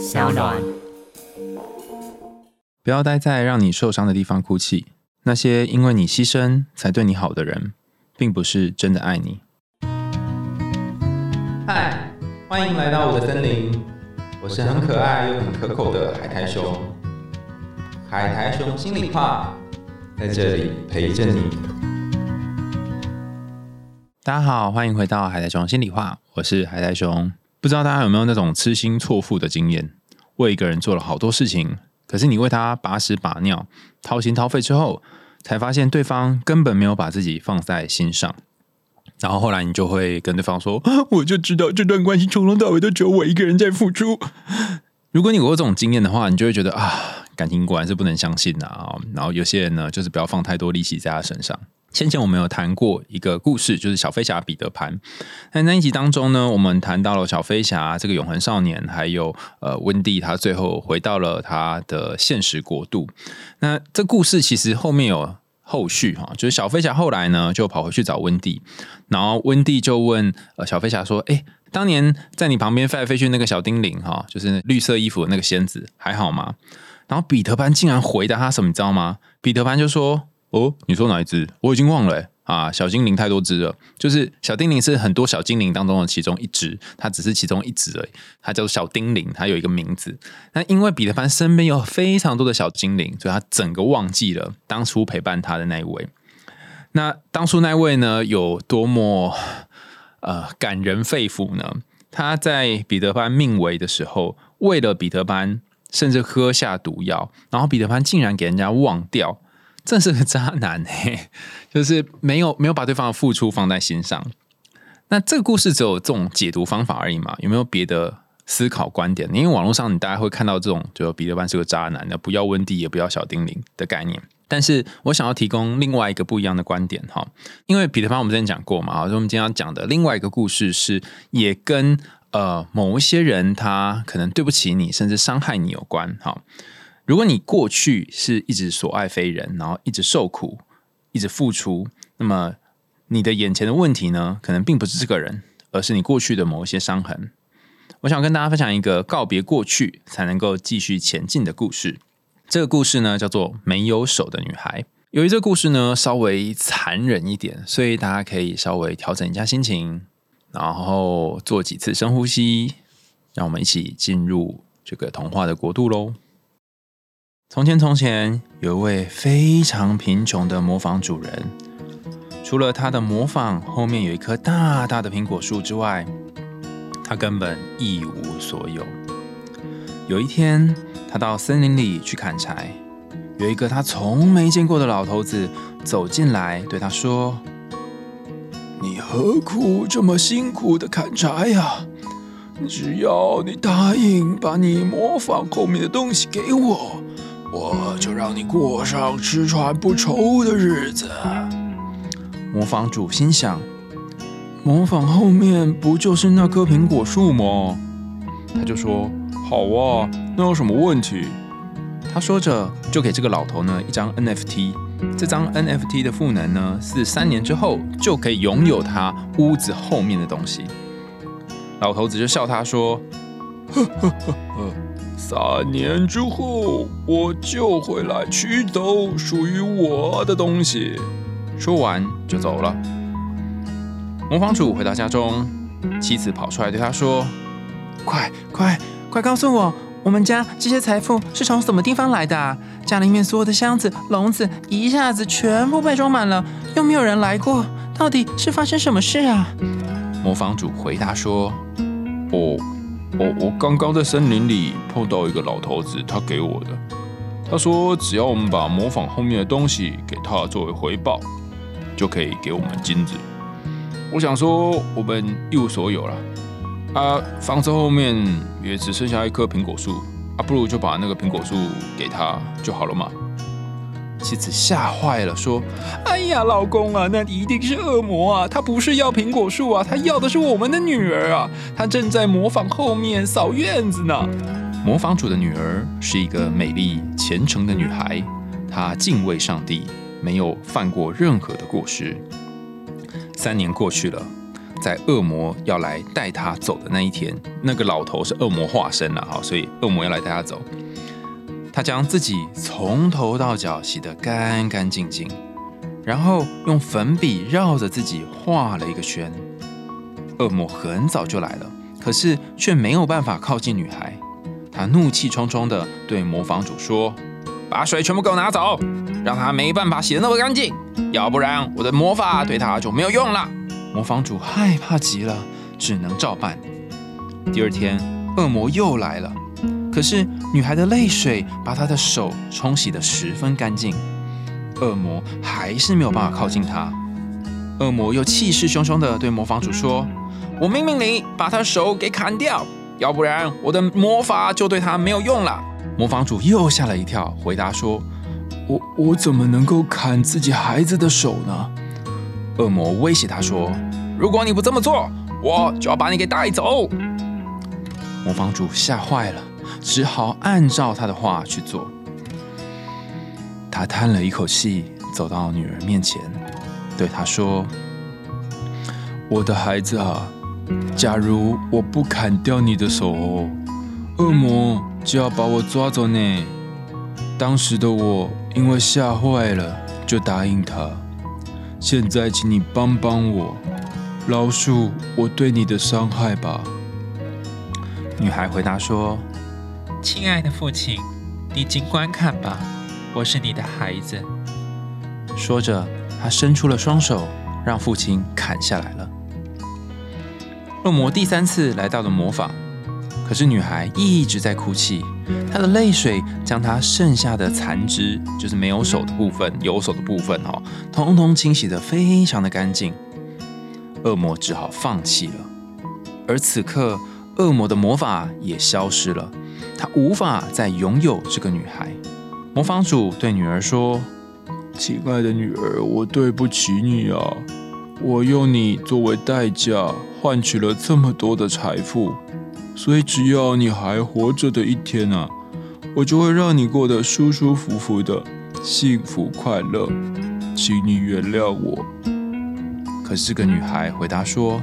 小暖。不要待在让你受伤的地方哭泣。那些因为你牺牲才对你好的人，并不是真的爱你。嗨，欢迎来到我的森林，我是很可爱又很可口的海苔熊。海苔熊心里话，在这里陪着你。大家好，欢迎回到海苔熊心里话，我是海苔熊。不知道大家有没有那种痴心错付的经验？为一个人做了好多事情，可是你为他把屎把尿、掏心掏肺之后，才发现对方根本没有把自己放在心上。然后后来你就会跟对方说：“ 我就知道这段关系从头到尾都只有我一个人在付出。”如果你有过这种经验的话，你就会觉得啊，感情果然是不能相信的啊。然后有些人呢，就是不要放太多力气在他身上。先前我们有谈过一个故事，就是小飞侠彼得潘。在那一集当中呢，我们谈到了小飞侠这个永恒少年，还有呃温蒂，他最后回到了他的现实国度。那这故事其实后面有后续哈，就是小飞侠后来呢就跑回去找温蒂，然后温蒂就问呃小飞侠说：“哎，当年在你旁边飞来飞去那个小精灵哈，就是绿色衣服的那个仙子还好吗？”然后彼得潘竟然回答他什么，你知道吗？彼得潘就说。哦，你说哪一只？我已经忘了啊！小精灵太多只了，就是小精灵是很多小精灵当中的其中一只，它只是其中一只而已。它叫做小精灵，它有一个名字。那因为彼得潘身边有非常多的小精灵，所以他整个忘记了当初陪伴他的那一位。那当初那位呢，有多么呃感人肺腑呢？他在彼得潘命危的时候，为了彼得潘，甚至喝下毒药，然后彼得潘竟然给人家忘掉。真是个渣男嘿，就是没有没有把对方的付出放在心上。那这个故事只有这种解读方法而已嘛？有没有别的思考观点？因为网络上你大家会看到这种，就彼得潘是个渣男的，不要温蒂也不要小丁玲的概念。但是我想要提供另外一个不一样的观点哈，因为彼得潘我们之前讲过嘛，所以我们今天要讲的另外一个故事是也跟呃某一些人他可能对不起你，甚至伤害你有关哈。如果你过去是一直所爱非人，然后一直受苦，一直付出，那么你的眼前的问题呢，可能并不是这个人，而是你过去的某一些伤痕。我想跟大家分享一个告别过去才能够继续前进的故事。这个故事呢，叫做《没有手的女孩》。由于这个故事呢稍微残忍一点，所以大家可以稍微调整一下心情，然后做几次深呼吸，让我们一起进入这个童话的国度喽。从前，从前有一位非常贫穷的模仿主人。除了他的模仿后面有一棵大大的苹果树之外，他根本一无所有。有一天，他到森林里去砍柴，有一个他从没见过的老头子走进来，对他说：“你何苦这么辛苦的砍柴呀？只要你答应把你模仿后面的东西给我。”我就让你过上吃穿不愁的日子。模仿主心想：模仿后面不就是那棵苹果树吗？他就说：“好啊，那有什么问题？”他说着，就给这个老头呢一张 NFT。这张 NFT 的赋能呢，是三年之后就可以拥有他屋子后面的东西。老头子就笑他说：“呵呵呵呵。”三年之后，我就会来取走属于我的东西。说完就走了。模仿主回到家中，妻子跑出来对他说：“快快快，告诉我，我们家这些财富是从什么地方来的？家里面所有的箱子、笼子一下子全部被装满了，又没有人来过，到底是发生什么事啊？”模仿主回答说：“哦。”我我刚刚在森林里碰到一个老头子，他给我的。他说，只要我们把模仿后面的东西给他作为回报，就可以给我们金子。我想说，我们一无所有了。啊，房子后面也只剩下一棵苹果树，啊，不如就把那个苹果树给他就好了嘛。妻子吓坏了，说：“哎呀，老公啊，那一定是恶魔啊！他不是要苹果树啊，他要的是我们的女儿啊！他正在模仿后面扫院子呢。”模仿主的女儿是一个美丽虔诚的女孩，她敬畏上帝，没有犯过任何的过失。三年过去了，在恶魔要来带他走的那一天，那个老头是恶魔化身了哈，所以恶魔要来带他走。他将自己从头到脚洗得干干净净，然后用粉笔绕着自己画了一个圈。恶魔很早就来了，可是却没有办法靠近女孩。他怒气冲冲地对魔房主说：“把水全部给我拿走，让他没办法洗得那么干净，要不然我的魔法对他就没有用了。”魔房主害怕极了，只能照办。第二天，恶魔又来了，可是女孩的泪水把她的手冲洗得十分干净，恶魔还是没有办法靠近她。恶魔又气势汹汹地对魔房主说：“我命令你把他的手给砍掉，要不然我的魔法就对他没有用了。”魔房主又吓了一跳，回答说：“我我怎么能够砍自己孩子的手呢？”恶魔威胁他说：“如果你不这么做，我就要把你给带走。”魔房主吓坏了，只好按照他的话去做。他叹了一口气，走到女儿面前，对她说：“我的孩子啊，假如我不砍掉你的手，恶魔就要把我抓走呢。当时的我因为吓坏了，就答应他。”现在，请你帮帮我，饶恕我对你的伤害吧。女孩回答说：“亲爱的父亲，你尽管砍吧，我是你的孩子。”说着，他伸出了双手，让父亲砍下来了。恶魔第三次来到了魔坊，可是女孩一直在哭泣。她的泪水将她剩下的残肢，就是没有手的部分、有手的部分，哦，通通清洗的非常的干净。恶魔只好放弃了。而此刻，恶魔的魔法也消失了，他无法再拥有这个女孩。魔方主对女儿说：“亲爱的女儿，我对不起你啊！我用你作为代价，换取了这么多的财富。”所以，只要你还活着的一天啊，我就会让你过得舒舒服服的，幸福快乐。请你原谅我。可是，这个女孩回答说：“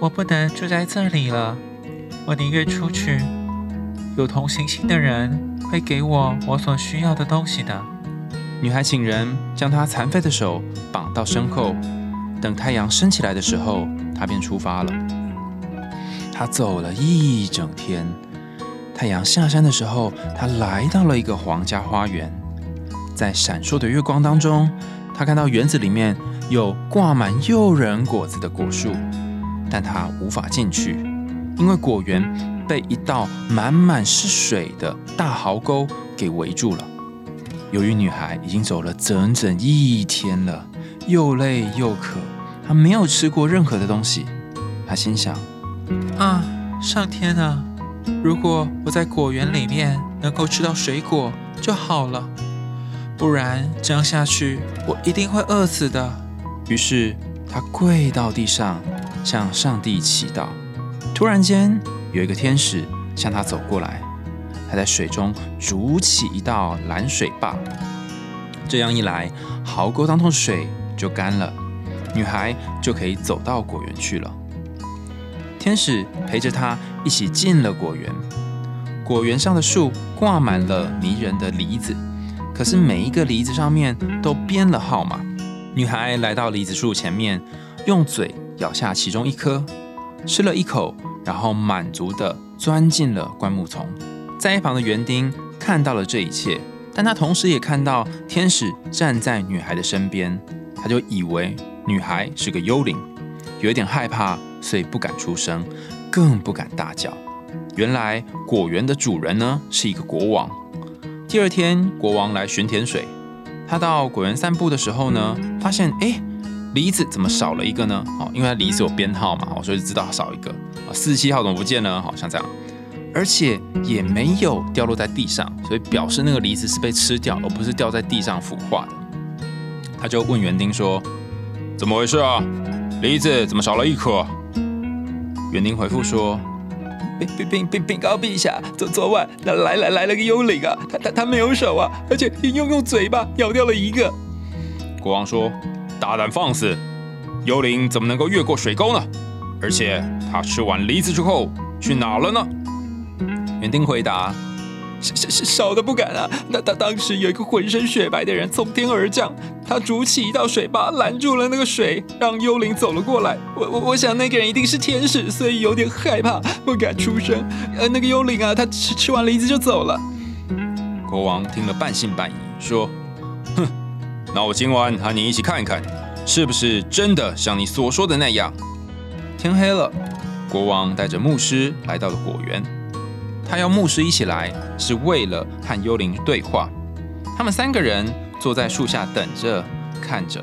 我不能住在这里了，我宁愿出去。有同情心的人会给我我所需要的东西的。”女孩请人将她残废的手绑到身后，等太阳升起来的时候，她便出发了。她走了一整天，太阳下山的时候，她来到了一个皇家花园。在闪烁的月光当中，她看到园子里面有挂满诱人果子的果树，但她无法进去，因为果园被一道满满是水的大壕沟给围住了。由于女孩已经走了整整一天了，又累又渴，她没有吃过任何的东西，她心想。啊，上天啊！如果我在果园里面能够吃到水果就好了，不然这样下去我一定会饿死的。于是她跪到地上，向上帝祈祷。突然间，有一个天使向他走过来，他在水中筑起一道拦水坝。这样一来，壕沟当中的水就干了，女孩就可以走到果园去了。天使陪着他一起进了果园。果园上的树挂满了迷人的梨子，可是每一个梨子上面都编了号码。女孩来到梨子树前面，用嘴咬下其中一颗，吃了一口，然后满足地钻进了灌木丛。在一旁的园丁看到了这一切，但他同时也看到天使站在女孩的身边，他就以为女孩是个幽灵，有一点害怕。所以不敢出声，更不敢大叫。原来果园的主人呢是一个国王。第二天，国王来巡甜水，他到果园散步的时候呢，发现哎，梨子怎么少了一个呢？哦，因为梨子有编号嘛，所以知道少一个。四十七号怎么不见了？好像这样，而且也没有掉落在地上，所以表示那个梨子是被吃掉，而不是掉在地上腐化的。他就问园丁说：“怎么回事啊？梨子怎么少了一颗？”园丁回复说：“禀禀禀禀禀告陛下，昨昨晚来来来来了个幽灵啊，他他他没有手啊，而且用用嘴巴咬掉了一个。”国王说：“大胆放肆！幽灵怎么能够越过水沟呢？而且他吃完梨子之后去哪了呢？园丁回答：“少少少的不敢啊！那他当时有一个浑身雪白的人从天而降，他筑起一道水坝拦住了那个水，让幽灵走了过来。我我我想那个人一定是天使，所以有点害怕，不敢出声。呃，那个幽灵啊，他吃吃完梨子就走了。”国王听了半信半疑，说：“哼，那我今晚和你一起看看，是不是真的像你所说的那样。”天黑了，国王带着牧师来到了果园。他要牧师一起来，是为了和幽灵对话。他们三个人坐在树下等着，看着。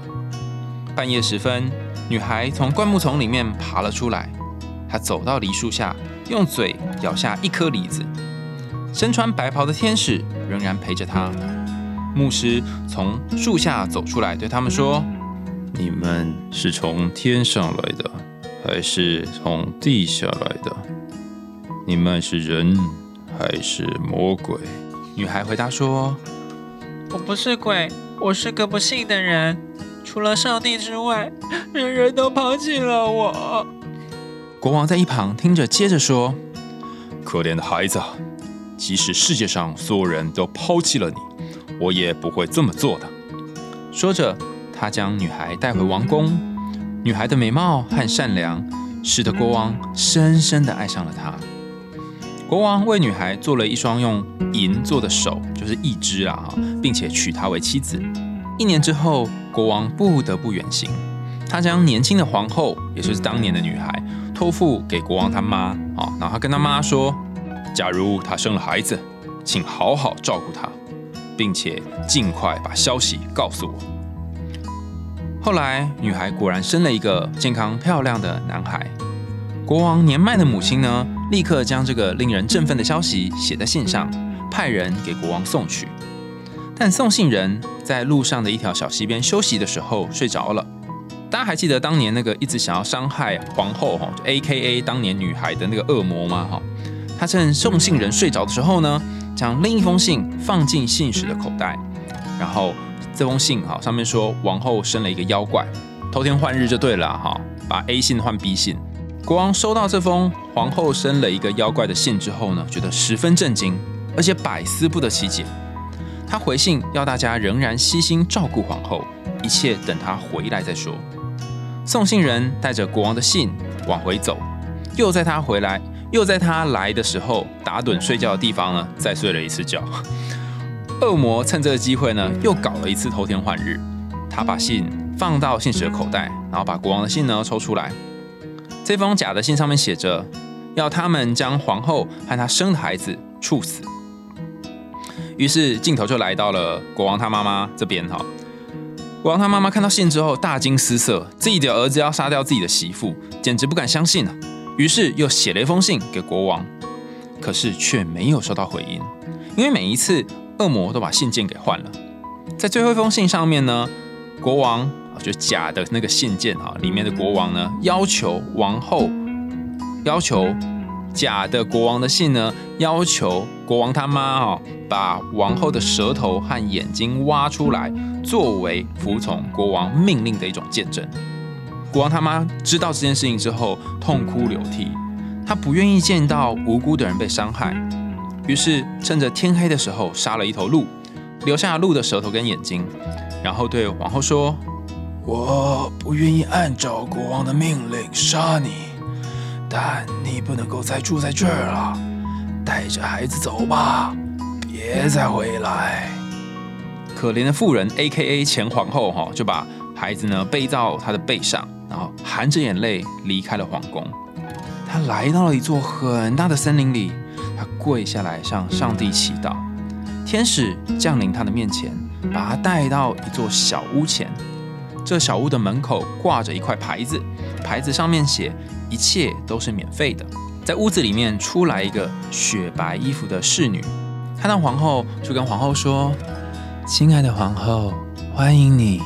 半夜时分，女孩从灌木丛里面爬了出来。她走到梨树下，用嘴咬下一颗梨子。身穿白袍的天使仍然陪着她。牧师从树下走出来，对他们说：“你们是从天上来的，还是从地下来的？你们是人？”还是魔鬼？女孩回答说：“我不是鬼，我是个不幸的人。除了上帝之外，人人都抛弃了我。”国王在一旁听着，接着说：“可怜的孩子，即使世界上所有人都抛弃了你，我也不会这么做的。”说着，他将女孩带回王宫。女孩的美貌和善良，使得国王深深的爱上了她。国王为女孩做了一双用银做的手，就是一只啊，并且娶她为妻子。一年之后，国王不得不远行，他将年轻的皇后，也就是当年的女孩，托付给国王他妈啊。然后跟他妈说：“假如她生了孩子，请好好照顾她，并且尽快把消息告诉我。”后来，女孩果然生了一个健康漂亮的男孩。国王年迈的母亲呢？立刻将这个令人振奋的消息写在信上，派人给国王送去。但送信人在路上的一条小溪边休息的时候睡着了。大家还记得当年那个一直想要伤害皇后哈，A.K.A 当年女孩的那个恶魔吗？哈，他趁送信人睡着的时候呢，将另一封信放进信使的口袋，然后这封信哈上面说王后生了一个妖怪，偷天换日就对了哈，把 A 信换 B 信。国王收到这封皇后生了一个妖怪的信之后呢，觉得十分震惊，而且百思不得其解。他回信要大家仍然悉心照顾皇后，一切等他回来再说。送信人带着国王的信往回走，又在他回来，又在他来的时候打盹睡觉的地方呢，再睡了一次觉。恶魔趁这个机会呢，又搞了一次偷天换日。他把信放到信使的口袋，然后把国王的信呢抽出来。这封假的信上面写着，要他们将皇后和她生的孩子处死。于是镜头就来到了国王他妈妈这边哈。国王他妈妈看到信之后大惊失色，自己的儿子要杀掉自己的媳妇，简直不敢相信啊。于是又写了一封信给国王，可是却没有收到回音，因为每一次恶魔都把信件给换了。在最后一封信上面呢，国王。就假的那个信件哈，里面的国王呢要求王后，要求假的国王的信呢要求国王他妈哈把王后的舌头和眼睛挖出来，作为服从国王命令的一种见证。国王他妈知道这件事情之后痛哭流涕，他不愿意见到无辜的人被伤害，于是趁着天黑的时候杀了一头鹿，留下鹿的舌头跟眼睛，然后对皇后说。我不愿意按照国王的命令杀你，但你不能够再住在这儿了。带着孩子走吧，别再回来。可怜的妇人，A.K.A 前皇后哈，就把孩子呢背到她的背上，然后含着眼泪离开了皇宫。她来到了一座很大的森林里，她跪下来向上帝祈祷。天使降临她的面前，把她带到一座小屋前。这小屋的门口挂着一块牌子，牌子上面写“一切都是免费的”。在屋子里面出来一个雪白衣服的侍女，看到皇后就跟皇后说：“亲爱的皇后，欢迎你。”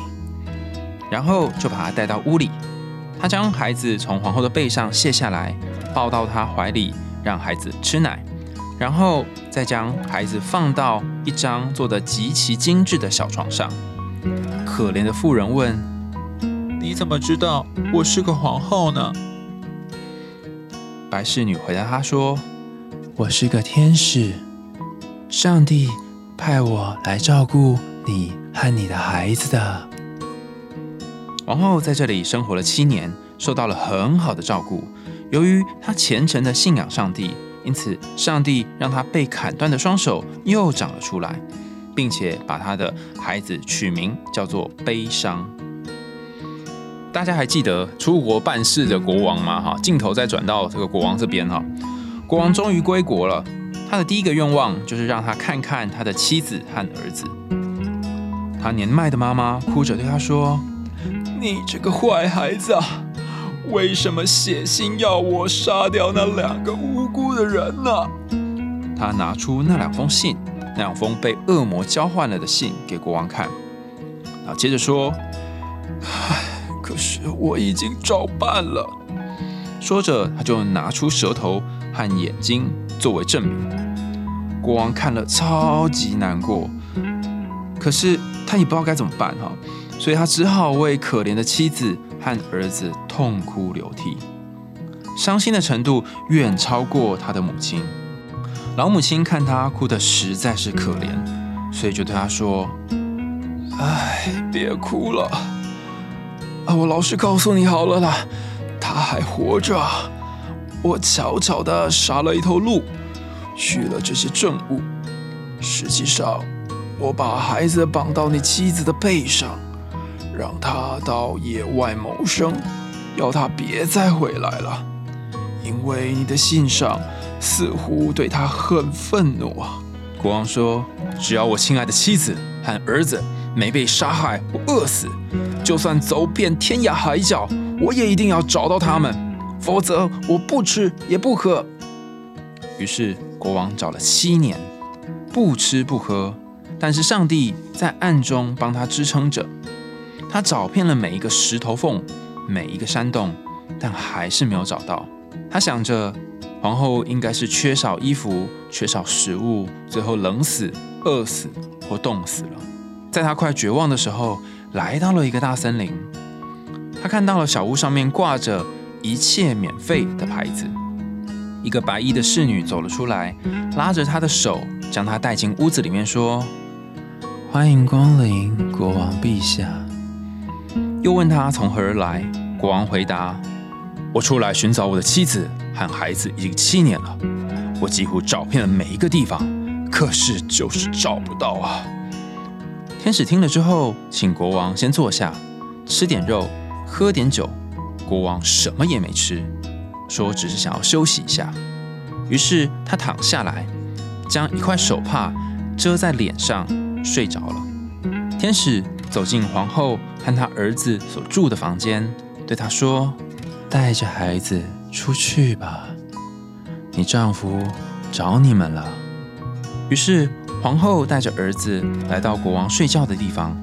然后就把她带到屋里。她将孩子从皇后的背上卸下来，抱到她怀里，让孩子吃奶，然后再将孩子放到一张做的极其精致的小床上。可怜的妇人问。你怎么知道我是个皇后呢？”白侍女回答他说：“我是个天使，上帝派我来照顾你和你的孩子的。”王后在这里生活了七年，受到了很好的照顾。由于她虔诚的信仰上帝，因此上帝让她被砍断的双手又长了出来，并且把她的孩子取名叫做悲伤。大家还记得出国办事的国王吗？哈，镜头再转到这个国王这边哈，国王终于归国了。他的第一个愿望就是让他看看他的妻子和儿子。他年迈的妈妈哭着对他说：“你这个坏孩子啊，为什么写信要我杀掉那两个无辜的人呢？”他拿出那两封信，那两封被恶魔交换了的信给国王看，然后接着说：“唉。”可是我已经照办了。说着，他就拿出舌头和眼睛作为证明。国王看了超级难过，可是他也不知道该怎么办哈，所以他只好为可怜的妻子和儿子痛哭流涕，伤心的程度远超过他的母亲。老母亲看他哭得实在是可怜，所以就对他说：“哎，别哭了。”啊，我老实告诉你好了啦，他还活着。我悄悄地杀了一头鹿，取了这些证物。实际上，我把孩子绑到你妻子的背上，让他到野外谋生，要他别再回来了，因为你的信上似乎对他很愤怒啊。国王说：“只要我亲爱的妻子和儿子。”没被杀害或饿死，就算走遍天涯海角，我也一定要找到他们，否则我不吃也不喝。于是国王找了七年，不吃不喝，但是上帝在暗中帮他支撑着。他找遍了每一个石头缝，每一个山洞，但还是没有找到。他想着，皇后应该是缺少衣服、缺少食物，最后冷死、饿死或冻死了。在他快绝望的时候，来到了一个大森林。他看到了小屋上面挂着“一切免费”的牌子。一个白衣的侍女走了出来，拉着他的手，将他带进屋子里面，说：“欢迎光临，国王陛下。”又问他从何而来。国王回答：“我出来寻找我的妻子和孩子已经七年了，我几乎找遍了每一个地方，可是就是找不到啊。”天使听了之后，请国王先坐下，吃点肉，喝点酒。国王什么也没吃，说只是想要休息一下。于是他躺下来，将一块手帕遮在脸上，睡着了。天使走进皇后和她儿子所住的房间，对她说：“带着孩子出去吧，你丈夫找你们了。”于是。皇后带着儿子来到国王睡觉的地方，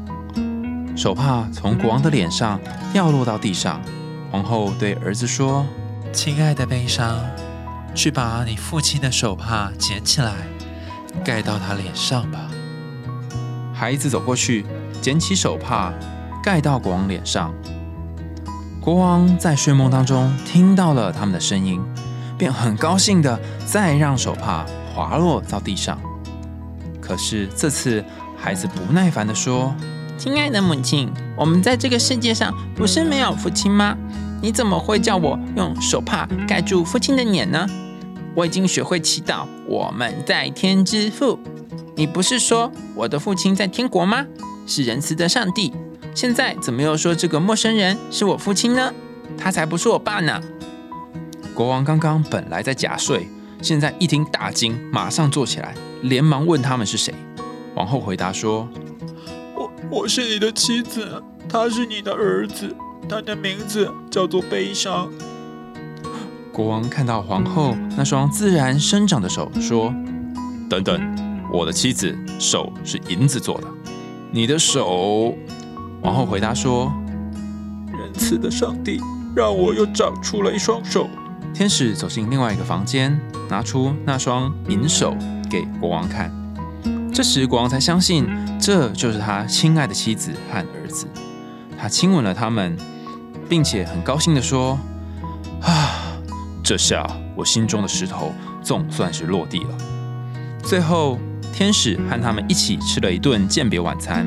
手帕从国王的脸上掉落到地上。皇后对儿子说：“亲爱的悲伤，去把你父亲的手帕捡起来，盖到他脸上吧。”孩子走过去，捡起手帕盖到国王脸上。国王在睡梦当中听到了他们的声音，便很高兴的再让手帕滑落到地上。可是这次，孩子不耐烦地说：“亲爱的母亲，我们在这个世界上不是没有父亲吗？你怎么会叫我用手帕盖住父亲的脸呢？我已经学会祈祷，我们在天之父。你不是说我的父亲在天国吗？是仁慈的上帝。现在怎么又说这个陌生人是我父亲呢？他才不是我爸呢！”国王刚刚本来在假睡，现在一听大惊，马上坐起来。连忙问他们是谁。王后回答说：“我我是你的妻子，他是你的儿子，他的名字叫做悲伤。”国王看到皇后那双自然生长的手，说：“等等，我的妻子手是银子做的，你的手？”王后回答说：“仁慈的上帝让我又长出了一双手。”天使走进另外一个房间，拿出那双银手。给国王看，这时国王才相信这就是他亲爱的妻子和儿子。他亲吻了他们，并且很高兴地说：“啊，这下我心中的石头总算是落地了。”最后，天使和他们一起吃了一顿饯别晚餐。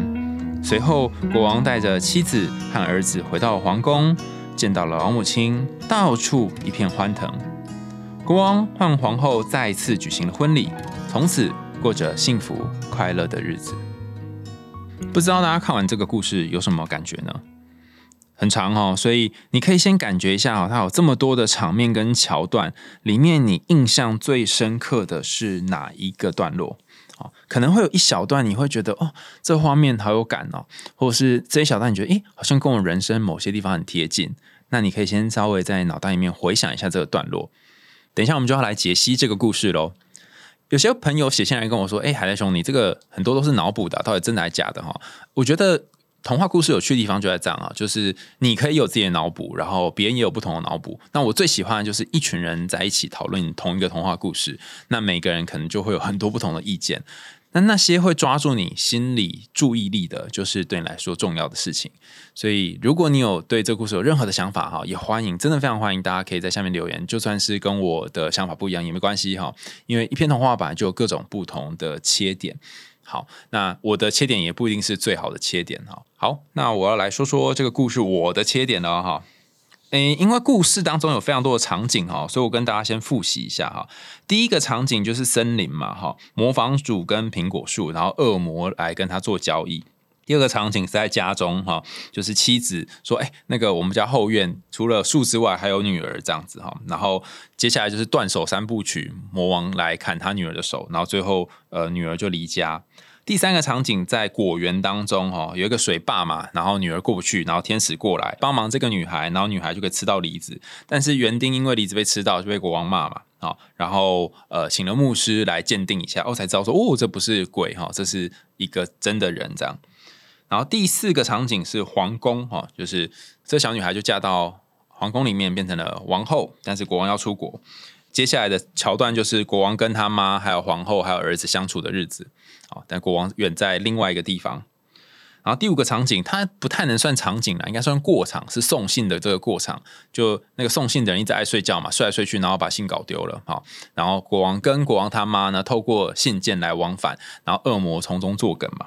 随后，国王带着妻子和儿子回到皇宫，见到了老母亲，到处一片欢腾。国王和皇后再次举行了婚礼，从此过着幸福快乐的日子。不知道大家看完这个故事有什么感觉呢？很长哦，所以你可以先感觉一下哦，它有这么多的场面跟桥段，里面你印象最深刻的是哪一个段落？可能会有一小段你会觉得哦，这画面好有感哦，或者是这一小段你觉得诶，好像跟我人生某些地方很贴近。那你可以先稍微在脑袋里面回想一下这个段落。等一下我们就要来解析这个故事喽。有些朋友写下来跟我说：“哎，海带兄，你这个很多都是脑补的，到底真的还是假的？”哈，我觉得。童话故事有趣的地方就在这样啊，就是你可以有自己的脑补，然后别人也有不同的脑补。那我最喜欢的就是一群人在一起讨论同一个童话故事，那每个人可能就会有很多不同的意见。那那些会抓住你心理注意力的，就是对你来说重要的事情。所以，如果你有对这个故事有任何的想法哈，也欢迎，真的非常欢迎大家可以在下面留言。就算是跟我的想法不一样也没关系哈，因为一篇童话本来就有各种不同的切点。好，那我的切点也不一定是最好的切点哈。好，那我要来说说这个故事我的切点了哈。诶，因为故事当中有非常多的场景哈，所以我跟大家先复习一下哈。第一个场景就是森林嘛哈，模仿主跟苹果树，然后恶魔来跟他做交易。第二个场景是在家中哈，就是妻子说：“哎，那个我们家后院除了树之外，还有女儿这样子哈。”然后接下来就是断手三部曲，魔王来砍他女儿的手，然后最后呃女儿就离家。第三个场景在果园当中哈，有一个水坝嘛，然后女儿过不去，然后天使过来帮忙这个女孩，然后女孩就可以吃到梨子，但是园丁因为梨子被吃到就被国王骂嘛，好，然后呃请了牧师来鉴定一下，哦才知道说哦这不是鬼哈，这是一个真的人这样。然后第四个场景是皇宫哈，就是这小女孩就嫁到皇宫里面变成了王后，但是国王要出国。接下来的桥段就是国王跟他妈、还有皇后、还有儿子相处的日子。好，但国王远在另外一个地方。然后第五个场景，它不太能算场景了，应该算过场，是送信的这个过场。就那个送信的人一直爱睡觉嘛，睡来睡去，然后把信搞丢了。好，然后国王跟国王他妈呢，透过信件来往返，然后恶魔从中作梗嘛。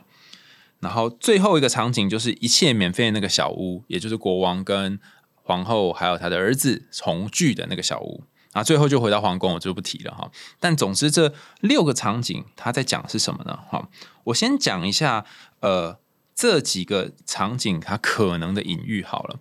然后最后一个场景就是一切免费的那个小屋，也就是国王跟皇后还有他的儿子重聚的那个小屋。啊，最后就回到皇宫，我就不提了哈。但总之，这六个场景他在讲是什么呢？哈，我先讲一下，呃，这几个场景它可能的隐喻好了。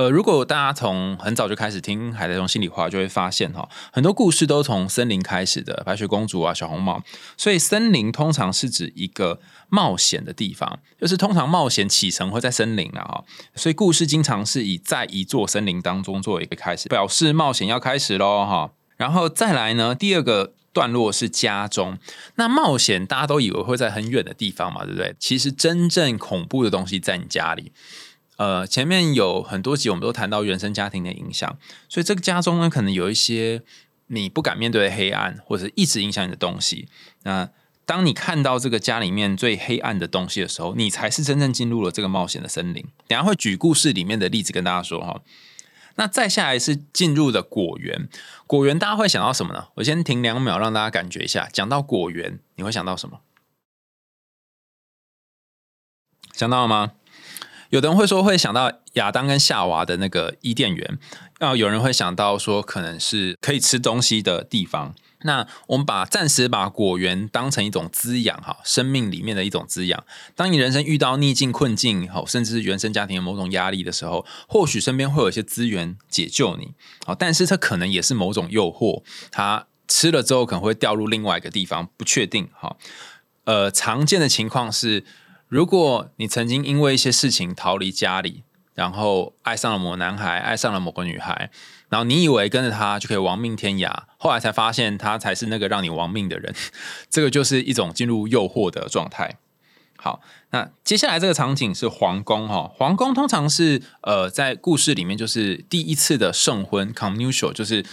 呃，如果大家从很早就开始听海贼王心里话，就会发现哈，很多故事都从森林开始的，白雪公主啊，小红帽。所以森林通常是指一个冒险的地方，就是通常冒险启程会在森林啊，哈。所以故事经常是以在一座森林当中作为一个开始，表示冒险要开始喽，哈。然后再来呢，第二个段落是家中。那冒险大家都以为会在很远的地方嘛，对不对？其实真正恐怖的东西在你家里。呃，前面有很多集，我们都谈到原生家庭的影响，所以这个家中呢，可能有一些你不敢面对的黑暗，或者一直影响你的东西。那当你看到这个家里面最黑暗的东西的时候，你才是真正进入了这个冒险的森林。等下会举故事里面的例子跟大家说哈。那再下来是进入的果园，果园大家会想到什么呢？我先停两秒，让大家感觉一下。讲到果园，你会想到什么？想到了吗？有的人会说会想到亚当跟夏娃的那个伊甸园，啊，有人会想到说可能是可以吃东西的地方。那我们把暂时把果园当成一种滋养哈，生命里面的一种滋养。当你人生遇到逆境困境好，甚至是原生家庭的某种压力的时候，或许身边会有一些资源解救你，好，但是它可能也是某种诱惑，它吃了之后可能会掉入另外一个地方，不确定哈。呃，常见的情况是。如果你曾经因为一些事情逃离家里，然后爱上了某男孩，爱上了某个女孩，然后你以为跟着他就可以亡命天涯，后来才发现他才是那个让你亡命的人，这个就是一种进入诱惑的状态。好，那接下来这个场景是皇宫哈，皇宫通常是呃在故事里面就是第一次的圣婚 c o m m u n i a l 就是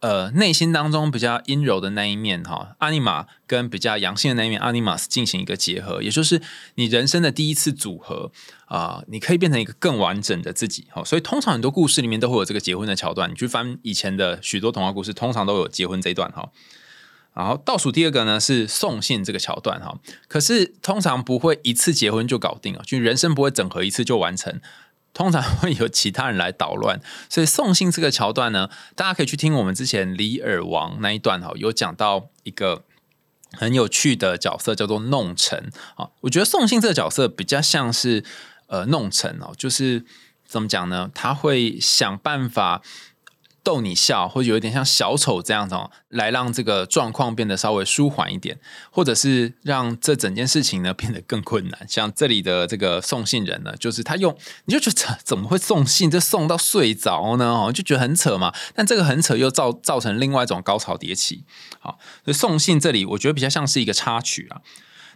呃内心当中比较阴柔的那一面哈，阿尼玛跟比较阳性的那一面阿尼玛斯进行一个结合，也就是你人生的第一次组合啊、你可以变成一个更完整的自己。好，所以通常很多故事里面都会有这个结婚的桥段，你去翻以前的许多童话故事，通常都有结婚这一段哈。然后倒数第二个呢是送信这个桥段哈，可是通常不会一次结婚就搞定了，就人生不会整合一次就完成，通常会有其他人来捣乱，所以送信这个桥段呢，大家可以去听我们之前李尔王那一段哈，有讲到一个很有趣的角色叫做弄臣啊，我觉得送信这个角色比较像是呃弄臣哦，就是怎么讲呢？他会想办法。逗你笑，或者有一点像小丑这样子哦，来让这个状况变得稍微舒缓一点，或者是让这整件事情呢 变得更困难。像这里的这个送信人呢，就是他用，你就觉得怎怎么会送信，这送到睡着呢？哦，就觉得很扯嘛。但这个很扯又造造成另外一种高潮迭起。好，所以送信这里我觉得比较像是一个插曲啊。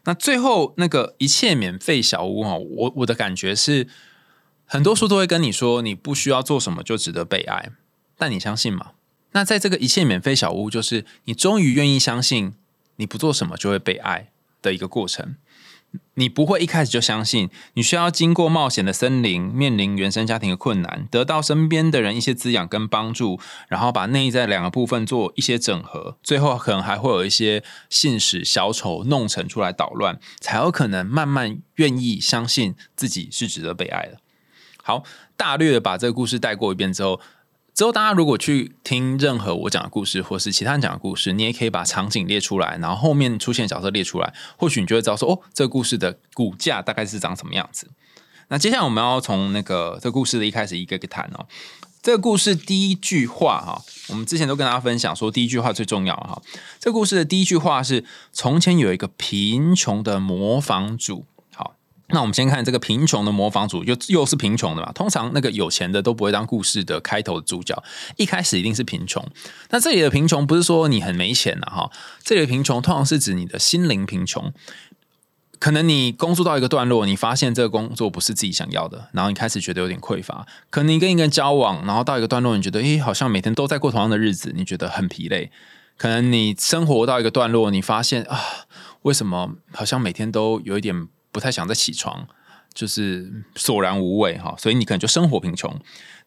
那最后那个一切免费小屋哈，我我的感觉是，很多书都会跟你说，你不需要做什么就值得被爱。但你相信吗？那在这个一切免费小屋，就是你终于愿意相信，你不做什么就会被爱的一个过程。你不会一开始就相信，你需要经过冒险的森林，面临原生家庭的困难，得到身边的人一些滋养跟帮助，然后把内在两个部分做一些整合，最后可能还会有一些信使小丑弄成出来捣乱，才有可能慢慢愿意相信自己是值得被爱的。好，大略的把这个故事带过一遍之后。之后，大家如果去听任何我讲的故事，或是其他人讲的故事，你也可以把场景列出来，然后后面出现角色列出来，或许你就会知道说，哦，这个故事的骨架大概是长什么样子。那接下来我们要从那个这故事的一开始一个一个谈哦。这个故事第一句话哈，我们之前都跟大家分享说，第一句话最重要哈。这故事的第一句话是：从前有一个贫穷的模仿主。那我们先看这个贫穷的模仿组，又又是贫穷的嘛。通常那个有钱的都不会当故事的开头主角，一开始一定是贫穷。那这里的贫穷不是说你很没钱了哈，这里的贫穷通常是指你的心灵贫穷。可能你工作到一个段落，你发现这个工作不是自己想要的，然后你开始觉得有点匮乏。可能你跟一个人交往，然后到一个段落，你觉得诶，好像每天都在过同样的日子，你觉得很疲累。可能你生活到一个段落，你发现啊，为什么好像每天都有一点。不太想再起床，就是索然无味哈，所以你可能就生活贫穷。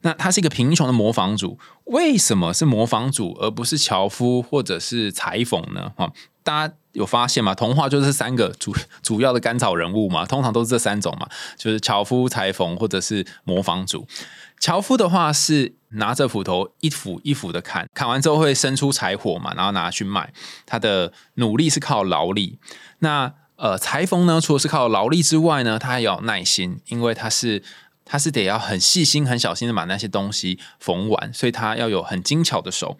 那他是一个贫穷的模仿主，为什么是模仿主而不是樵夫或者是裁缝呢？哈，大家有发现吗？童话就是三个 主主要的甘草人物嘛，通常都是这三种嘛，就是樵夫、裁缝或者是模仿主。樵夫的话是拿着斧头一斧一斧的砍，砍完之后会生出柴火嘛，然后拿去卖。他的努力是靠劳力。那呃，裁缝呢，除了是靠劳力之外呢，他还要耐心，因为他是他是得要很细心、很小心的把那些东西缝完，所以他要有很精巧的手。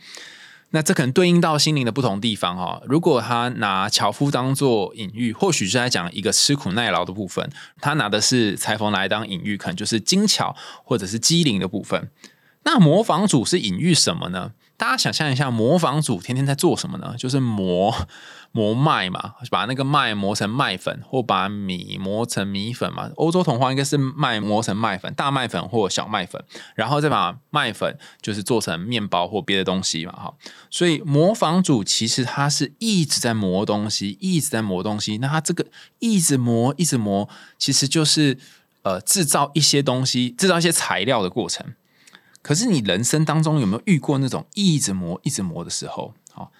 那这可能对应到心灵的不同地方哈。如果他拿樵夫当做隐喻，或许是在讲一个吃苦耐劳的部分；他拿的是裁缝来当隐喻，可能就是精巧或者是机灵的部分。那模仿主是隐喻什么呢？大家想象一下，模仿主天天在做什么呢？就是磨。磨麦嘛，把那个麦磨成麦粉，或把米磨成米粉嘛。欧洲童话应该是麦磨成麦粉，大麦粉或小麦粉，然后再把麦粉就是做成面包或别的东西嘛。哈，所以模仿主其实他是一直在磨东西，一直在磨东西。那他这个一直磨，一直磨，其实就是呃制造一些东西，制造一些材料的过程。可是你人生当中有没有遇过那种一直磨、一直磨的时候？好。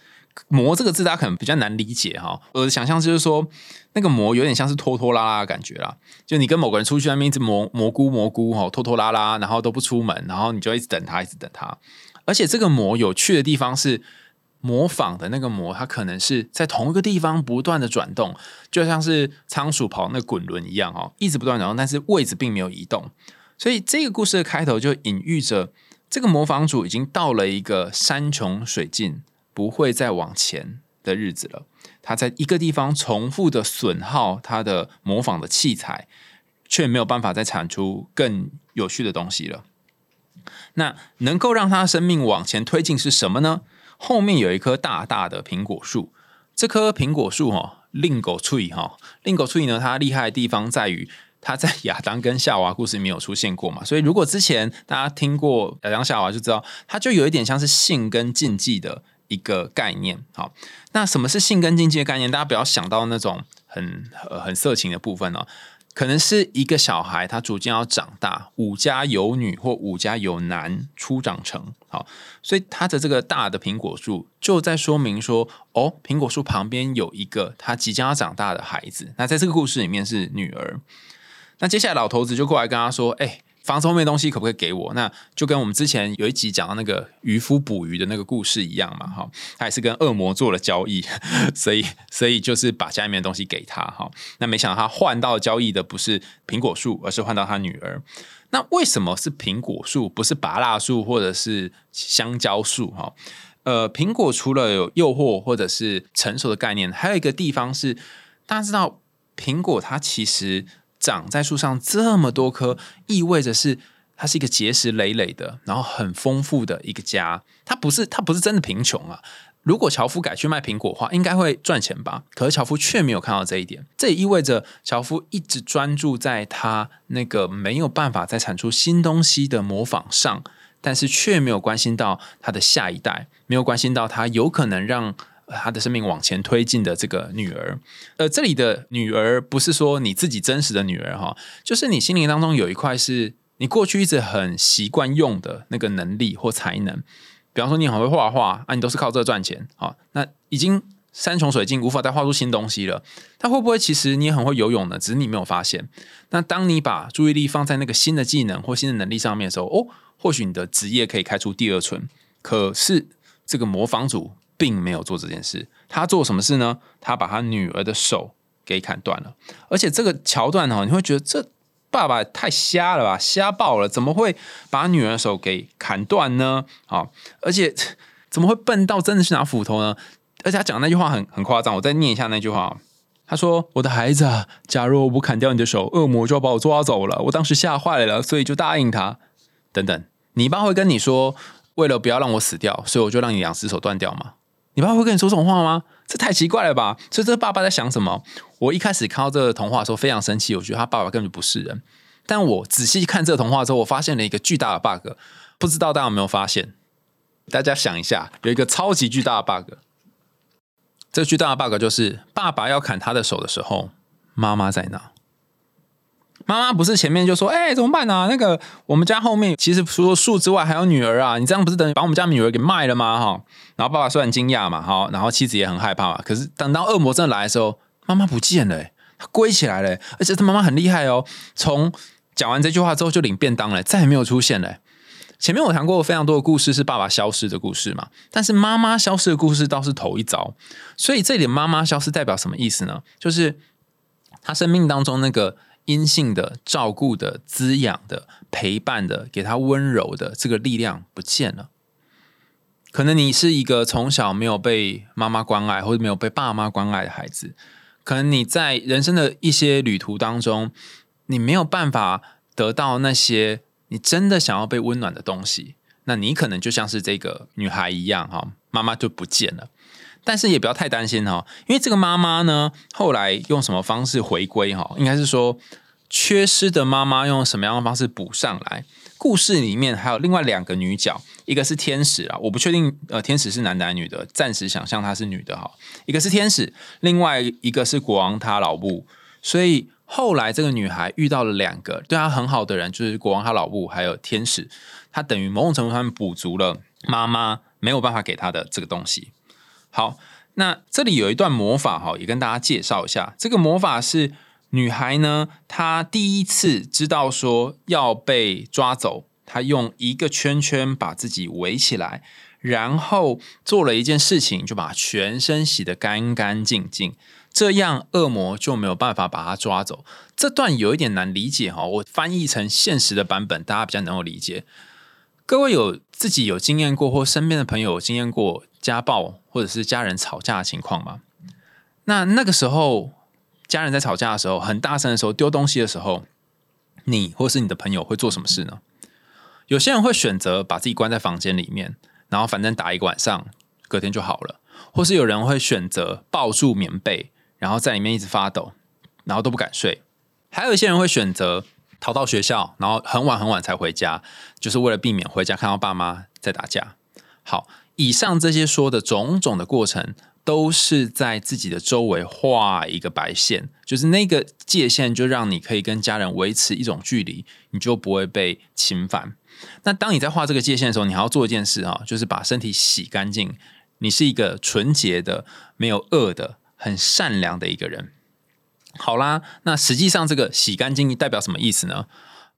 磨这个字，大家可能比较难理解哈。我的想象就是说，那个磨有点像是拖拖拉拉的感觉啦。就你跟某个人出去那边一直磨蘑菇蘑菇哈，拖拖拉拉，然后都不出门，然后你就一直等他，一直等他。而且这个磨有趣的地方是，模仿的那个磨，它可能是在同一个地方不断的转动，就像是仓鼠跑那滚轮一样哈，一直不断转动，但是位置并没有移动。所以这个故事的开头就隐喻着，这个模仿主已经到了一个山穷水尽。不会再往前的日子了。他在一个地方重复的损耗他的模仿的器材，却没有办法再产出更有趣的东西了。那能够让他生命往前推进是什么呢？后面有一棵大大的苹果树。这棵苹果树哈，令狗翠哈，令狗翠呢，它厉害的地方在于。他在亚当跟夏娃故事里面有出现过嘛，所以如果之前大家听过亚当夏娃就知道，它就有一点像是性跟禁忌的一个概念。好，那什么是性跟禁忌的概念？大家不要想到那种很很色情的部分哦。可能是一个小孩，他逐渐要长大，五家有女或五家有男初长成，好，所以他的这个大的苹果树就在说明说，哦，苹果树旁边有一个他即将要长大的孩子，那在这个故事里面是女儿。那接下来老头子就过来跟他说，哎。房子后面的东西可不可以给我？那就跟我们之前有一集讲到那个渔夫捕鱼的那个故事一样嘛，哈，他也是跟恶魔做了交易，所以所以就是把家里面的东西给他，哈，那没想到他换到交易的不是苹果树，而是换到他女儿。那为什么是苹果树，不是芭蜡树或者是香蕉树？哈，呃，苹果除了有诱惑或者是成熟的概念，还有一个地方是大家知道，苹果它其实。长在树上这么多棵，意味着是它是一个结实累累的，然后很丰富的一个家。它不是，它不是真的贫穷啊。如果樵夫改去卖苹果的话，应该会赚钱吧？可是樵夫却没有看到这一点。这也意味着樵夫一直专注在他那个没有办法再产出新东西的模仿上，但是却没有关心到他的下一代，没有关心到他有可能让。他的生命往前推进的这个女儿，呃，这里的女儿不是说你自己真实的女儿哈，就是你心灵当中有一块是你过去一直很习惯用的那个能力或才能，比方说你很会画画啊，你都是靠这赚钱啊，那已经山穷水尽，无法再画出新东西了。他会不会其实你也很会游泳呢？只是你没有发现。那当你把注意力放在那个新的技能或新的能力上面的时候，哦，或许你的职业可以开出第二春。可是这个模仿组。并没有做这件事，他做什么事呢？他把他女儿的手给砍断了，而且这个桥段哈，你会觉得这爸爸太瞎了吧，瞎爆了，怎么会把女儿的手给砍断呢？啊，而且怎么会笨到真的去拿斧头呢？而且他讲那句话很很夸张，我再念一下那句话，他说：“我的孩子，假如我不砍掉你的手，恶魔就要把我抓走了。”我当时吓坏了，所以就答应他。等等，你爸会跟你说，为了不要让我死掉，所以我就让你两只手断掉吗？你爸爸会跟你说这种话吗？这太奇怪了吧！所以这爸爸在想什么？我一开始看到这个童话的时候非常生气，我觉得他爸爸根本就不是人。但我仔细看这个童话之后，我发现了一个巨大的 bug，不知道大家有没有发现？大家想一下，有一个超级巨大的 bug。这巨大的 bug 就是爸爸要砍他的手的时候，妈妈在哪？妈妈不是前面就说：“哎，怎么办呢？那个我们家后面其实除了树之外还有女儿啊！你这样不是等于把我们家女儿给卖了吗？”哈，然后爸爸虽然惊讶嘛，哈，然后妻子也很害怕嘛。可是等到恶魔真的来的时候，妈妈不见了，她归起来了，而且她妈妈很厉害哦。从讲完这句话之后就领便当了，再也没有出现了。前面我谈过非常多的故事是爸爸消失的故事嘛，但是妈妈消失的故事倒是头一遭。所以这里妈妈消失代表什么意思呢？就是他生命当中那个。阴性的照顾的滋养的陪伴的给他温柔的这个力量不见了，可能你是一个从小没有被妈妈关爱或者没有被爸妈关爱的孩子，可能你在人生的一些旅途当中，你没有办法得到那些你真的想要被温暖的东西，那你可能就像是这个女孩一样哈，妈妈就不见了。但是也不要太担心哈，因为这个妈妈呢，后来用什么方式回归哈？应该是说，缺失的妈妈用什么样的方式补上来？故事里面还有另外两个女角，一个是天使啊，我不确定呃，天使是男的还是女的，暂时想象她是女的哈。一个是天使，另外一个是国王他老母。所以后来这个女孩遇到了两个对她很好的人，就是国王他老母还有天使，她等于某种程度上补足了妈妈没有办法给她的这个东西。好，那这里有一段魔法哈，也跟大家介绍一下。这个魔法是女孩呢，她第一次知道说要被抓走，她用一个圈圈把自己围起来，然后做了一件事情，就把全身洗得干干净净，这样恶魔就没有办法把她抓走。这段有一点难理解哈，我翻译成现实的版本，大家比较能够理解。各位有自己有经验过，或身边的朋友有经验过？家暴或者是家人吵架的情况吗？那那个时候家人在吵架的时候，很大声的时候，丢东西的时候，你或是你的朋友会做什么事呢？有些人会选择把自己关在房间里面，然后反正打一个晚上，隔天就好了；或是有人会选择抱住棉被，然后在里面一直发抖，然后都不敢睡。还有一些人会选择逃到学校，然后很晚很晚才回家，就是为了避免回家看到爸妈在打架。好，以上这些说的种种的过程，都是在自己的周围画一个白线，就是那个界限，就让你可以跟家人维持一种距离，你就不会被侵犯。那当你在画这个界限的时候，你还要做一件事啊，就是把身体洗干净。你是一个纯洁的、没有恶的、很善良的一个人。好啦，那实际上这个洗干净代表什么意思呢？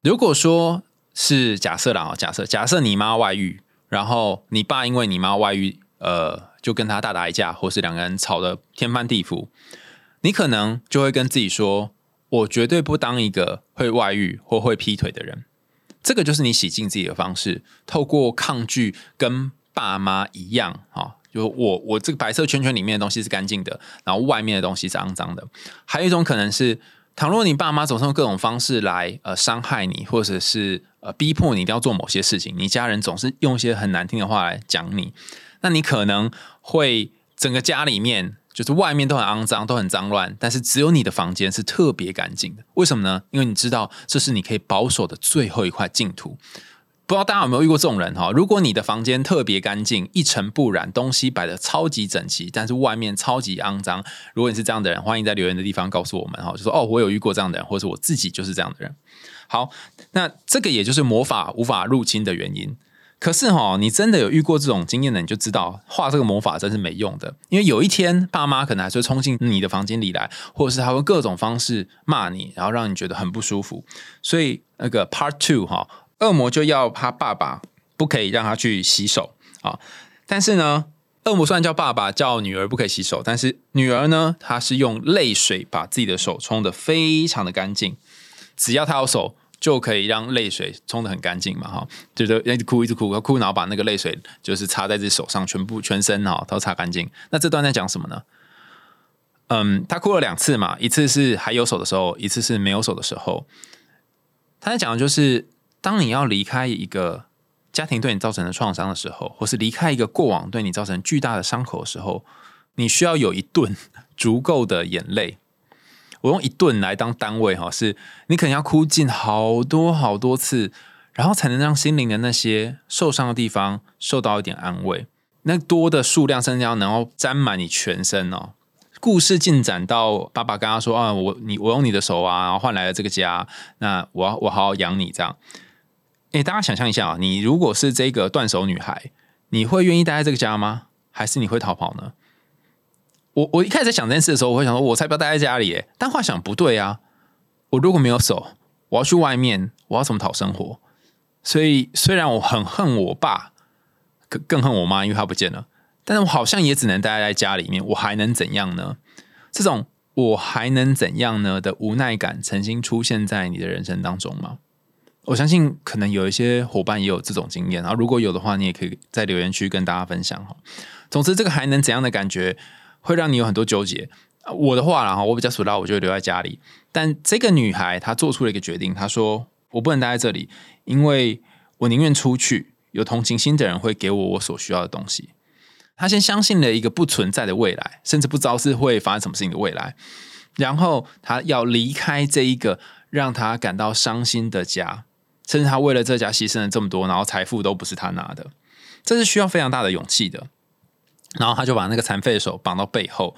如果说是假设啦，假设假设你妈外遇，然后你爸因为你妈外遇，呃，就跟他大打一架，或是两个人吵得天翻地覆，你可能就会跟自己说：“我绝对不当一个会外遇或会劈腿的人。”这个就是你洗净自己的方式，透过抗拒跟爸妈一样啊。就我我这个白色圈圈里面的东西是干净的，然后外面的东西是肮脏的。还有一种可能是，倘若你爸妈总是用各种方式来呃伤害你，或者是呃逼迫你一定要做某些事情，你家人总是用一些很难听的话来讲你，那你可能会整个家里面就是外面都很肮脏，都很脏乱，但是只有你的房间是特别干净的。为什么呢？因为你知道这是你可以保守的最后一块净土。不知道大家有没有遇过这种人哈？如果你的房间特别干净，一尘不染，东西摆的超级整齐，但是外面超级肮脏。如果你是这样的人，欢迎在留言的地方告诉我们哈，就说哦，我有遇过这样的人，或者我自己就是这样的人。好，那这个也就是魔法无法入侵的原因。可是哈，你真的有遇过这种经验的，你就知道画这个魔法真是没用的，因为有一天爸妈可能还是会冲进你的房间里来，或者是他会各种方式骂你，然后让你觉得很不舒服。所以那个 Part Two 哈。恶魔就要他爸爸不可以让他去洗手啊！但是呢，恶魔虽然叫爸爸叫女儿不可以洗手，但是女儿呢，她是用泪水把自己的手冲的非常的干净。只要她有手，就可以让泪水冲的很干净嘛！哈，就是一直哭一直哭，哭然后把那个泪水就是擦在自己手上，全部全身哈都擦干净。那这段在讲什么呢？嗯，他哭了两次嘛，一次是还有手的时候，一次是没有手的时候。他在讲的就是。当你要离开一个家庭对你造成的创伤的时候，或是离开一个过往对你造成巨大的伤口的时候，你需要有一顿足够的眼泪。我用一顿来当单位哈，是你可能要哭尽好多好多次，然后才能让心灵的那些受伤的地方受到一点安慰。那多的数量甚至要能够沾满你全身哦。故事进展到爸爸跟他说啊，我你我用你的手啊，然后换来了这个家，那我要我好好养你这样。哎，大家想象一下啊，你如果是这个断手女孩，你会愿意待在这个家吗？还是你会逃跑呢？我我一开始在想这件事的时候，我会想说，我才不要待在家里。耶，但话想不对啊，我如果没有手，我要去外面，我要怎么讨生活？所以虽然我很恨我爸，更更恨我妈，因为她不见了，但是我好像也只能待在家里面。我还能怎样呢？这种我还能怎样呢的无奈感，曾经出现在你的人生当中吗？我相信可能有一些伙伴也有这种经验，然后如果有的话，你也可以在留言区跟大家分享哈。总之，这个还能怎样的感觉会让你有很多纠结。我的话，然后我比较熟到，我就留在家里。但这个女孩她做出了一个决定，她说：“我不能待在这里，因为我宁愿出去，有同情心的人会给我我所需要的东西。”她先相信了一个不存在的未来，甚至不知道是会发生什么事情的未来，然后她要离开这一个让她感到伤心的家。甚至他为了这家牺牲了这么多，然后财富都不是他拿的，这是需要非常大的勇气的。然后他就把那个残废的手绑到背后，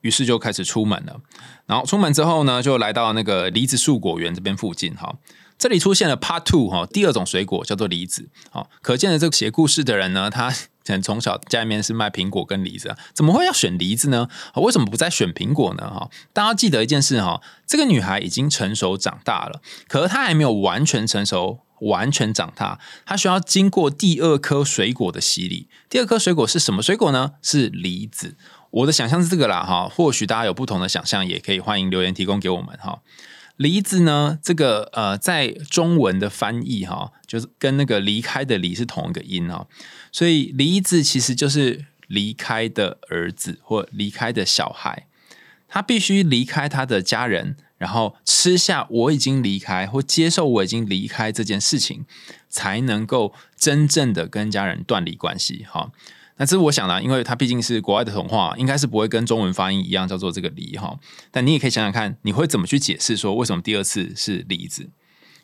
于是就开始出门了。然后出门之后呢，就来到那个梨子树果园这边附近。哈，这里出现了 Part Two 哈，第二种水果叫做梨子。好，可见的这个写故事的人呢，他。可能从小家里面是卖苹果跟梨子，怎么会要选梨子呢？为什么不再选苹果呢？哈，大家记得一件事哈，这个女孩已经成熟长大了，可是她还没有完全成熟、完全长大，她需要经过第二颗水果的洗礼。第二颗水果是什么水果呢？是梨子。我的想象是这个啦，哈，或许大家有不同的想象，也可以欢迎留言提供给我们哈。梨子呢？这个呃，在中文的翻译哈，就是跟那个离开的离是同一个音哈，所以梨子其实就是离开的儿子或离开的小孩，他必须离开他的家人，然后吃下我已经离开或接受我已经离开这件事情，才能够真正的跟家人断离关系哈。那这是我想的啊，因为它毕竟是国外的童话，应该是不会跟中文发音一样叫做这个梨哈。但你也可以想想看，你会怎么去解释说为什么第二次是梨子？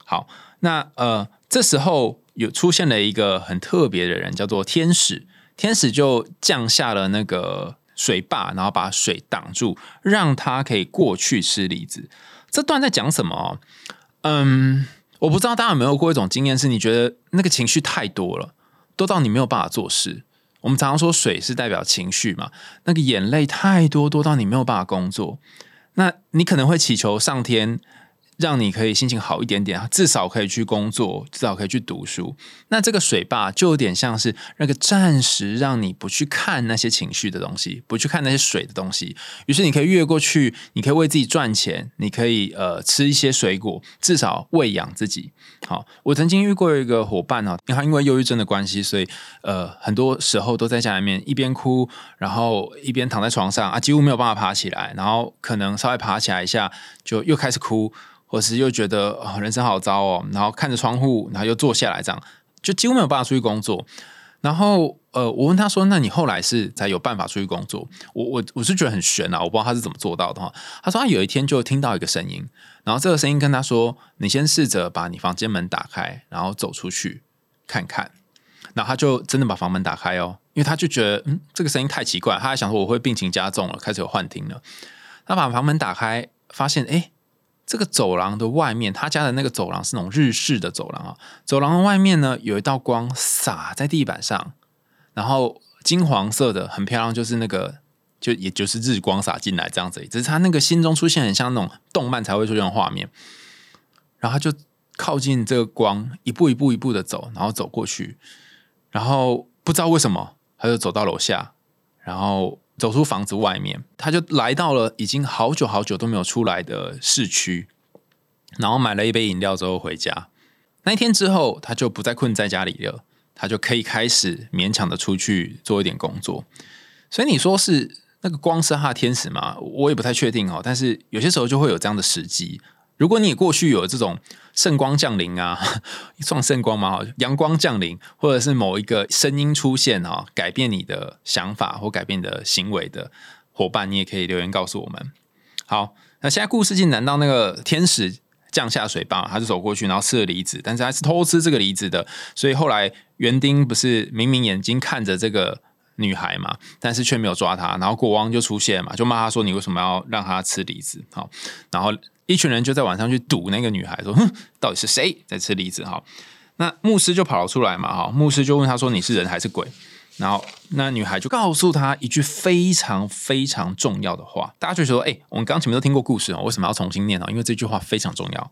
好，那呃，这时候有出现了一个很特别的人，叫做天使。天使就降下了那个水坝，然后把水挡住，让他可以过去吃梨子。这段在讲什么？嗯，我不知道大家有没有过一种经验，是你觉得那个情绪太多了，多到你没有办法做事。我们常常说水是代表情绪嘛，那个眼泪太多，多到你没有办法工作。那你可能会祈求上天。让你可以心情好一点点，至少可以去工作，至少可以去读书。那这个水坝就有点像是那个暂时让你不去看那些情绪的东西，不去看那些水的东西。于是你可以越过去，你可以为自己赚钱，你可以呃吃一些水果，至少喂养自己。好，我曾经遇过一个伙伴哦，他因为忧郁症的关系，所以呃很多时候都在家里面一边哭，然后一边躺在床上啊，几乎没有办法爬起来，然后可能稍微爬起来一下，就又开始哭。或是又觉得人生好糟哦，然后看着窗户，然后又坐下来，这样就几乎没有办法出去工作。然后呃，我问他说：“那你后来是才有办法出去工作？”我我我是觉得很悬啊，我不知道他是怎么做到的哈。他说他有一天就听到一个声音，然后这个声音跟他说：“你先试着把你房间门打开，然后走出去看看。”然后他就真的把房门打开哦，因为他就觉得嗯，这个声音太奇怪，他还想说我会病情加重了，开始有幻听了。他把房门打开，发现哎。这个走廊的外面，他家的那个走廊是那种日式的走廊啊。走廊的外面呢，有一道光洒在地板上，然后金黄色的，很漂亮，就是那个，就也就是日光洒进来这样子。只是他那个心中出现很像那种动漫才会出现的画面，然后他就靠近这个光，一步一步一步的走，然后走过去，然后不知道为什么，他就走到楼下，然后。走出房子外面，他就来到了已经好久好久都没有出来的市区，然后买了一杯饮料之后回家。那一天之后，他就不再困在家里了，他就可以开始勉强的出去做一点工作。所以你说是那个光是他的天使吗？我也不太确定哦。但是有些时候就会有这样的时机。如果你过去有这种圣光降临啊，算圣光吗？阳光降临，或者是某一个声音出现啊，改变你的想法或改变你的行为的伙伴，你也可以留言告诉我们。好，那现在故事进展到那个天使降下水坝，他就走过去，然后吃了梨子，但是他是偷吃这个梨子的，所以后来园丁不是明明眼睛看着这个女孩嘛，但是却没有抓她，然后国王就出现嘛，就骂他说：“你为什么要让她吃梨子？”好，然后。一群人就在晚上去堵那个女孩，说：“哼，到底是谁在吃梨子？”哈，那牧师就跑了出来嘛，哈，牧师就问他说：“你是人还是鬼？”然后那女孩就告诉他一句非常非常重要的话，大家就说：“哎，我们刚前面都听过故事哦，为什么要重新念呢？因为这句话非常重要。”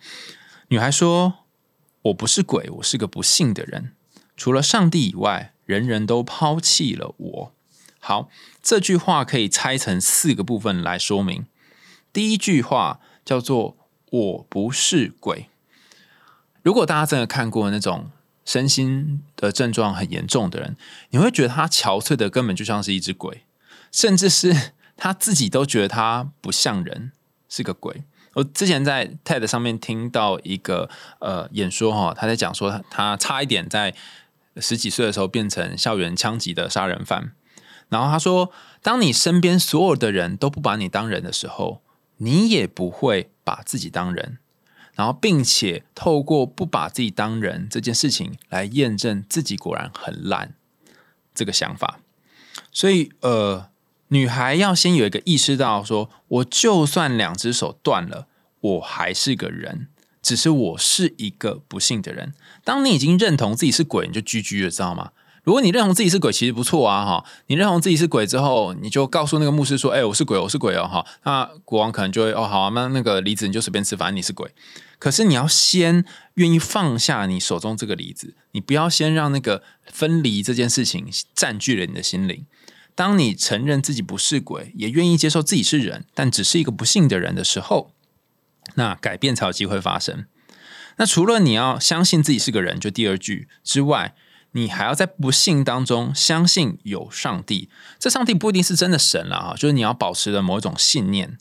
女孩说：“我不是鬼，我是个不幸的人，除了上帝以外，人人都抛弃了我。”好，这句话可以拆成四个部分来说明。第一句话。叫做我不是鬼。如果大家真的看过那种身心的症状很严重的人，你会觉得他憔悴的根本就像是一只鬼，甚至是他自己都觉得他不像人，是个鬼。我之前在 TED 上面听到一个呃演说哈，他在讲说他差一点在十几岁的时候变成校园枪击的杀人犯，然后他说，当你身边所有的人都不把你当人的时候。你也不会把自己当人，然后并且透过不把自己当人这件事情来验证自己果然很烂这个想法。所以，呃，女孩要先有一个意识到，说我就算两只手断了，我还是个人，只是我是一个不幸的人。当你已经认同自己是鬼，你就居居了，知道吗？如果你认同自己是鬼，其实不错啊，哈！你认同自己是鬼之后，你就告诉那个牧师说：“哎，我是鬼，我是鬼哦，哈！”那国王可能就会哦，好，那那个梨子你就随便吃，反正你是鬼。可是你要先愿意放下你手中这个梨子，你不要先让那个分离这件事情占据了你的心灵。当你承认自己不是鬼，也愿意接受自己是人，但只是一个不幸的人的时候，那改变才有机会发生。那除了你要相信自己是个人，就第二句之外。你还要在不幸当中相信有上帝，这上帝不一定是真的神了啊，就是你要保持的某一种信念。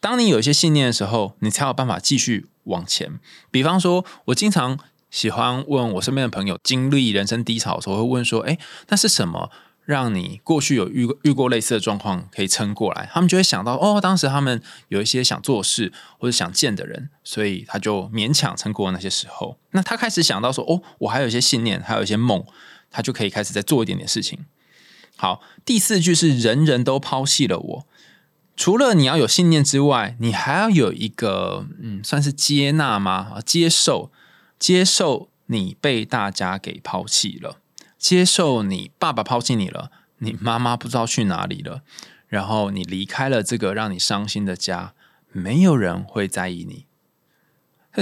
当你有一些信念的时候，你才有办法继续往前。比方说，我经常喜欢问我身边的朋友，经历人生低潮的时候，会问说：“哎，那是什么让你过去有遇遇过类似的状况可以撑过来，他们就会想到哦，当时他们有一些想做事或者想见的人，所以他就勉强撑过那些时候。那他开始想到说哦，我还有一些信念，还有一些梦，他就可以开始再做一点点事情。好，第四句是人人都抛弃了我。除了你要有信念之外，你还要有一个嗯，算是接纳吗？接受，接受你被大家给抛弃了，接受你爸爸抛弃你了，你妈妈不知道去哪里了，然后你离开了这个让你伤心的家，没有人会在意你。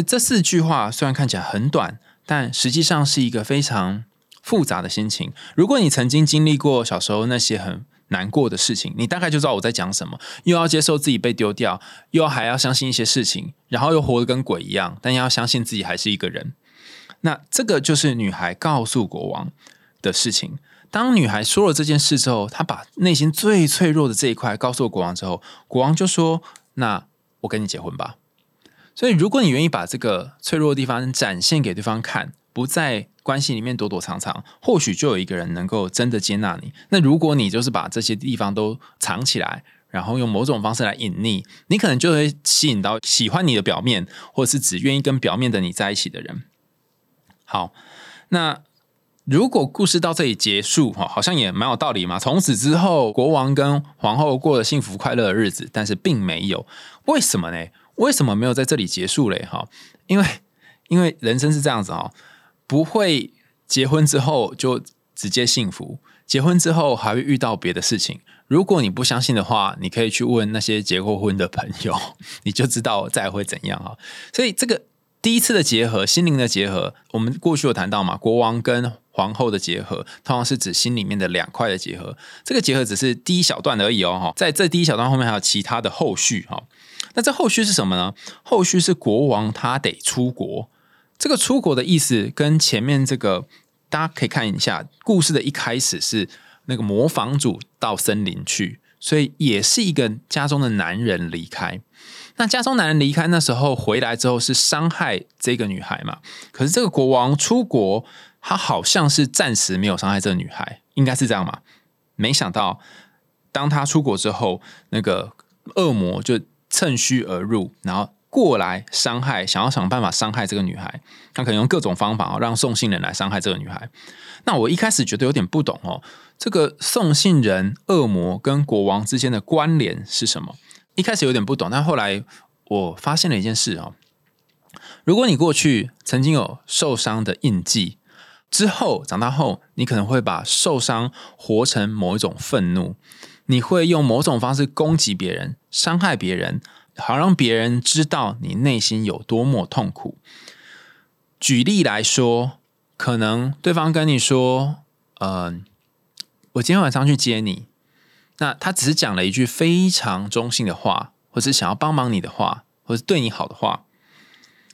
这四句话虽然看起来很短，但实际上是一个非常复杂的心情。如果你曾经经历过小时候那些很难过的事情，你大概就知道我在讲什么。又要接受自己被丢掉，又还要相信一些事情，然后又活得跟鬼一样，但要相信自己还是一个人。那这个就是女孩告诉国王的事情。当女孩说了这件事之后，她把内心最脆弱的这一块告诉国王之后，国王就说：“那我跟你结婚吧。”所以，如果你愿意把这个脆弱的地方展现给对方看，不在。关系里面躲躲藏藏，或许就有一个人能够真的接纳你。那如果你就是把这些地方都藏起来，然后用某种方式来隐匿，你可能就会吸引到喜欢你的表面，或者是只愿意跟表面的你在一起的人。好，那如果故事到这里结束，哈，好像也蛮有道理嘛。从此之后，国王跟皇后过了幸福快乐的日子，但是并没有。为什么呢？为什么没有在这里结束嘞？哈，因为因为人生是这样子哈。不会结婚之后就直接幸福，结婚之后还会遇到别的事情。如果你不相信的话，你可以去问那些结过婚的朋友，你就知道再会怎样啊。所以这个第一次的结合，心灵的结合，我们过去有谈到嘛，国王跟皇后的结合，通常是指心里面的两块的结合。这个结合只是第一小段而已哦，哈，在这第一小段后面还有其他的后续哈。那这后续是什么呢？后续是国王他得出国。这个出国的意思跟前面这个，大家可以看一下故事的一开始是那个模仿主到森林去，所以也是一个家中的男人离开。那家中男人离开那时候回来之后是伤害这个女孩嘛？可是这个国王出国，他好像是暂时没有伤害这个女孩，应该是这样嘛？没想到当他出国之后，那个恶魔就趁虚而入，然后。过来伤害，想要想办法伤害这个女孩，他可能用各种方法让送信人来伤害这个女孩。那我一开始觉得有点不懂哦，这个送信人恶魔跟国王之间的关联是什么？一开始有点不懂，但后来我发现了一件事哦，如果你过去曾经有受伤的印记，之后长大后，你可能会把受伤活成某一种愤怒，你会用某种方式攻击别人，伤害别人。好让别人知道你内心有多么痛苦。举例来说，可能对方跟你说：“嗯，我今天晚上去接你。”那他只是讲了一句非常中性的话，或是想要帮忙你的话，或是对你好的话，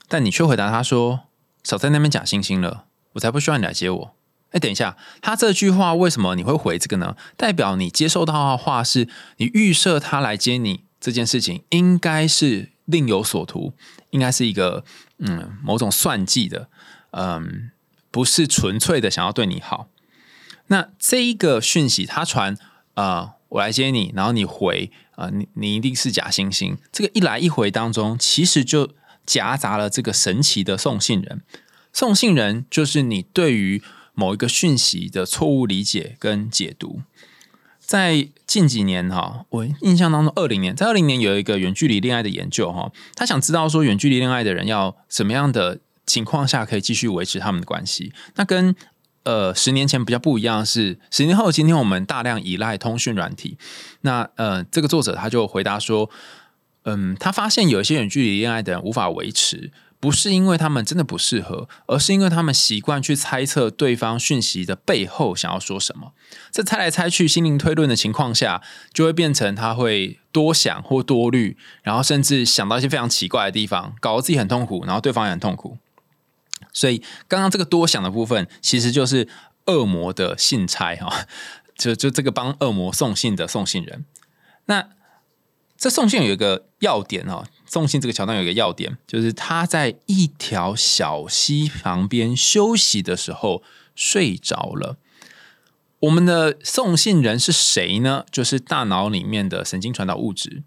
但你却回答他说：“少在那边假惺惺了，我才不需要你来接我。”哎，等一下，他这句话为什么你会回这个呢？代表你接受到的话是你预设他来接你。这件事情应该是另有所图，应该是一个嗯某种算计的，嗯，不是纯粹的想要对你好。那这一个讯息他传啊，我来接你，然后你回啊，你你一定是假惺惺。这个一来一回当中，其实就夹杂了这个神奇的送信人。送信人就是你对于某一个讯息的错误理解跟解读。在近几年哈，我印象当中，二零年在二零年有一个远距离恋爱的研究哈，他想知道说远距离恋爱的人要什么样的情况下可以继续维持他们的关系。那跟呃十年前比较不一样是，十年后今天我们大量依赖通讯软体。那呃，这个作者他就回答说，嗯，他发现有一些远距离恋爱的人无法维持。不是因为他们真的不适合，而是因为他们习惯去猜测对方讯息的背后想要说什么。在猜来猜去、心灵推论的情况下，就会变成他会多想或多虑，然后甚至想到一些非常奇怪的地方，搞得自己很痛苦，然后对方也很痛苦。所以，刚刚这个多想的部分，其实就是恶魔的信差哈，就就这个帮恶魔送信的送信人。那这送信有一个要点哦。送信这个桥段有一个要点，就是他在一条小溪旁边休息的时候睡着了。我们的送信人是谁呢？就是大脑里面的神经传导物质。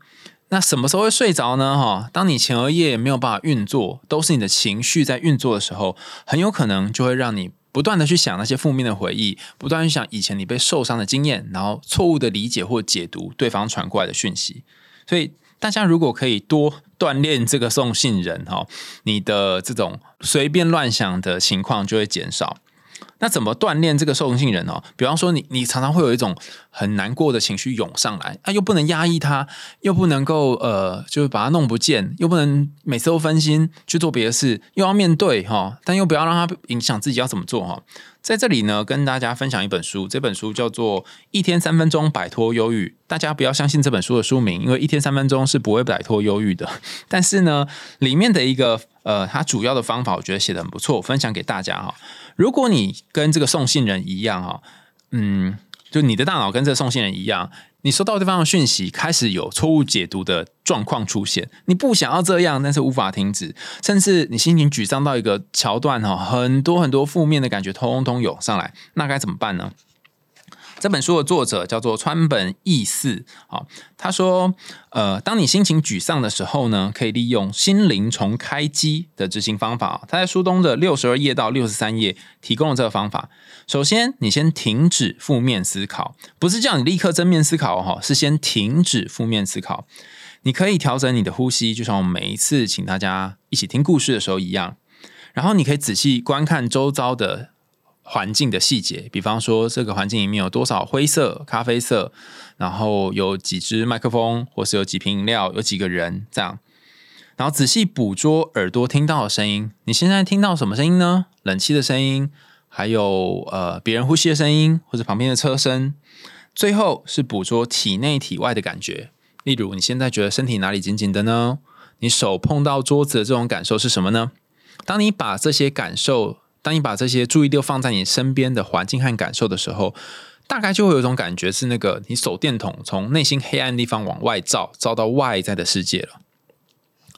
那什么时候会睡着呢？哈，当你前额叶没有办法运作，都是你的情绪在运作的时候，很有可能就会让你不断的去想那些负面的回忆，不断去想以前你被受伤的经验，然后错误的理解或解读对方传过来的讯息。所以大家如果可以多锻炼这个送信人哈，你的这种随便乱想的情况就会减少。那怎么锻炼这个受信人哦？比方说，你你常常会有一种很难过的情绪涌上来，啊，又不能压抑它，又不能够呃，就是把它弄不见，又不能每次都分心去做别的事，又要面对哈，但又不要让它影响自己要怎么做哈。在这里呢，跟大家分享一本书，这本书叫做《一天三分钟摆脱忧郁》。大家不要相信这本书的书名，因为一天三分钟是不会摆脱忧郁的。但是呢，里面的一个呃，它主要的方法，我觉得写的很不错，分享给大家哈。如果你跟这个送信人一样哈，嗯，就你的大脑跟这个送信人一样。你收到对方的讯息，开始有错误解读的状况出现。你不想要这样，但是无法停止，甚至你心情沮丧到一个桥段哈，很多很多负面的感觉通通涌上来，那该怎么办呢？这本书的作者叫做川本义四，好，他说，呃，当你心情沮丧的时候呢，可以利用心灵重开机的执行方法。他在书中的六十二页到六十三页提供了这个方法。首先，你先停止负面思考，不是叫你立刻正面思考哈，是先停止负面思考。你可以调整你的呼吸，就像我们每一次请大家一起听故事的时候一样。然后，你可以仔细观看周遭的。环境的细节，比方说这个环境里面有多少灰色、咖啡色，然后有几支麦克风，或是有几瓶饮料，有几个人这样，然后仔细捕捉耳朵听到的声音。你现在听到什么声音呢？冷气的声音，还有呃别人呼吸的声音，或者旁边的车声。最后是捕捉体内体外的感觉，例如你现在觉得身体哪里紧紧的呢？你手碰到桌子的这种感受是什么呢？当你把这些感受。当你把这些注意力放在你身边的环境和感受的时候，大概就会有一种感觉，是那个你手电筒从内心黑暗地方往外照，照到外在的世界了。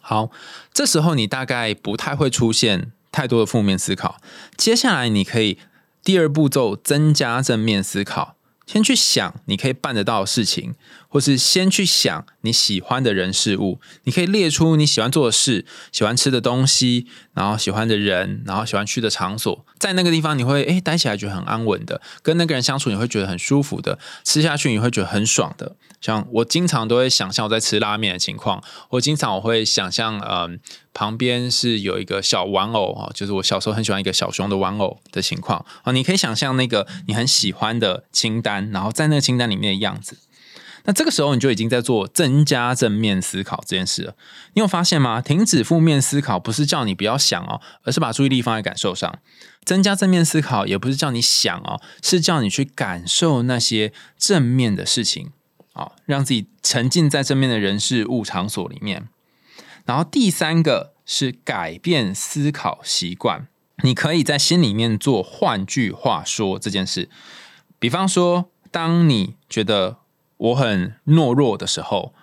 好，这时候你大概不太会出现太多的负面思考。接下来，你可以第二步骤增加正面思考。先去想你可以办得到的事情，或是先去想你喜欢的人事物。你可以列出你喜欢做的事、喜欢吃的东西，然后喜欢的人，然后喜欢去的场所。在那个地方，你会诶待起来觉得很安稳的，跟那个人相处你会觉得很舒服的，吃下去你会觉得很爽的。像我经常都会想象我在吃拉面的情况，我经常我会想象，嗯。旁边是有一个小玩偶啊，就是我小时候很喜欢一个小熊的玩偶的情况啊。你可以想象那个你很喜欢的清单，然后在那个清单里面的样子。那这个时候你就已经在做增加正面思考这件事了。你有发现吗？停止负面思考不是叫你不要想哦，而是把注意力放在感受上。增加正面思考也不是叫你想哦，是叫你去感受那些正面的事情啊，让自己沉浸在正面的人事物场所里面。然后第三个是改变思考习惯，你可以在心里面做换句话说这件事。比方说，当你觉得我很懦弱的时候，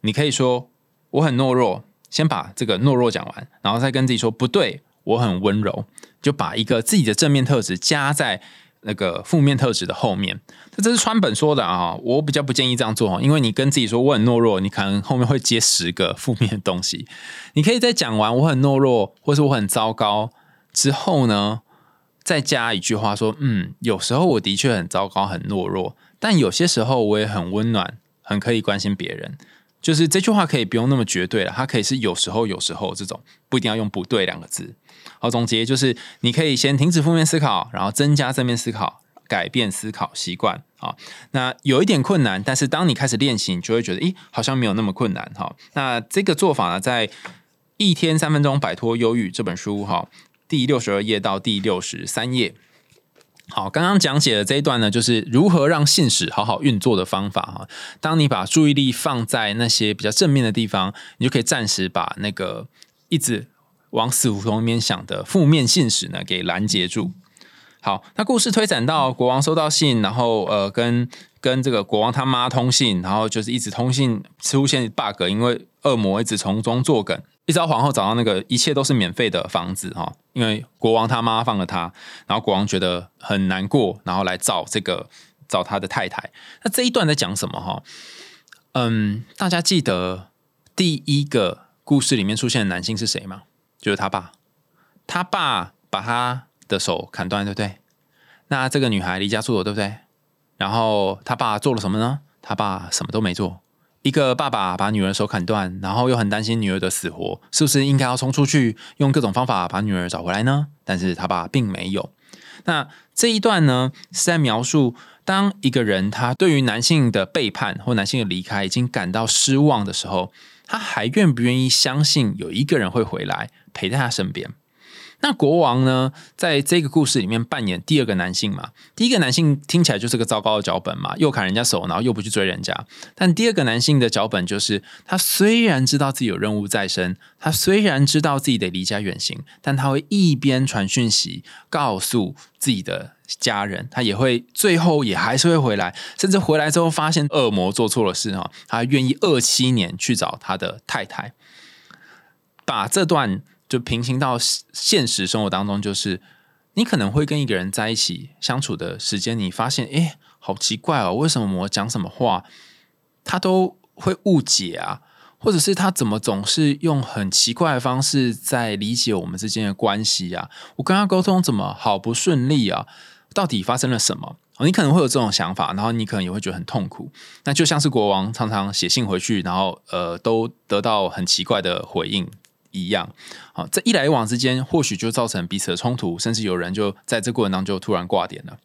你可以说我很懦弱，先把这个懦弱讲完，然后再跟自己说不对，我很温柔，就把一个自己的正面特质加在。那个负面特质的后面，这这是川本说的啊，我比较不建议这样做因为你跟自己说我很懦弱，你可能后面会接十个负面的东西。你可以在讲完我很懦弱，或是我很糟糕之后呢，再加一句话说，嗯，有时候我的确很糟糕、很懦弱，但有些时候我也很温暖，很可以关心别人。就是这句话可以不用那么绝对了，它可以是有时候、有时候这种，不一定要用不对两个字。好，总结就是，你可以先停止负面思考，然后增加正面思考，改变思考习惯。好，那有一点困难，但是当你开始练习，你就会觉得，诶，好像没有那么困难。哈，那这个做法呢，在《一天三分钟摆脱忧郁》这本书，哈，第六十二页到第六十三页。好，刚刚讲解的这一段呢，就是如何让信使好好运作的方法哈。当你把注意力放在那些比较正面的地方，你就可以暂时把那个一直往死胡同里面想的负面信使呢给拦截住。好，那故事推展到国王收到信，然后呃跟跟这个国王他妈通信，然后就是一直通信出现 bug，因为恶魔一直从中作梗。一直到皇后找到那个一切都是免费的房子哈，因为国王他妈放了他，然后国王觉得很难过，然后来找这个找他的太太。那这一段在讲什么哈？嗯，大家记得第一个故事里面出现的男性是谁吗？就是他爸，他爸把他的手砍断，对不对？那这个女孩离家出走，对不对？然后他爸做了什么呢？他爸什么都没做。一个爸爸把女儿手砍断，然后又很担心女儿的死活，是不是应该要冲出去用各种方法把女儿找回来呢？但是他爸并没有。那这一段呢，是在描述当一个人他对于男性的背叛或男性的离开已经感到失望的时候，他还愿不愿意相信有一个人会回来陪在他身边？那国王呢，在这个故事里面扮演第二个男性嘛？第一个男性听起来就是个糟糕的脚本嘛，又砍人家手，然后又不去追人家。但第二个男性的脚本就是，他虽然知道自己有任务在身，他虽然知道自己得离家远行，但他会一边传讯息告诉自己的家人，他也会最后也还是会回来，甚至回来之后发现恶魔做错了事哈，他愿意二七年去找他的太太，把这段。就平行到现实生活当中，就是你可能会跟一个人在一起相处的时间，你发现，哎，好奇怪哦，为什么我讲什么话，他都会误解啊？或者是他怎么总是用很奇怪的方式在理解我们之间的关系啊？我跟他沟通怎么好不顺利啊？到底发生了什么？你可能会有这种想法，然后你可能也会觉得很痛苦。那就像是国王常常写信回去，然后呃，都得到很奇怪的回应。一样，好，这一来一往之间，或许就造成彼此的冲突，甚至有人就在这过程当中就突然挂点了。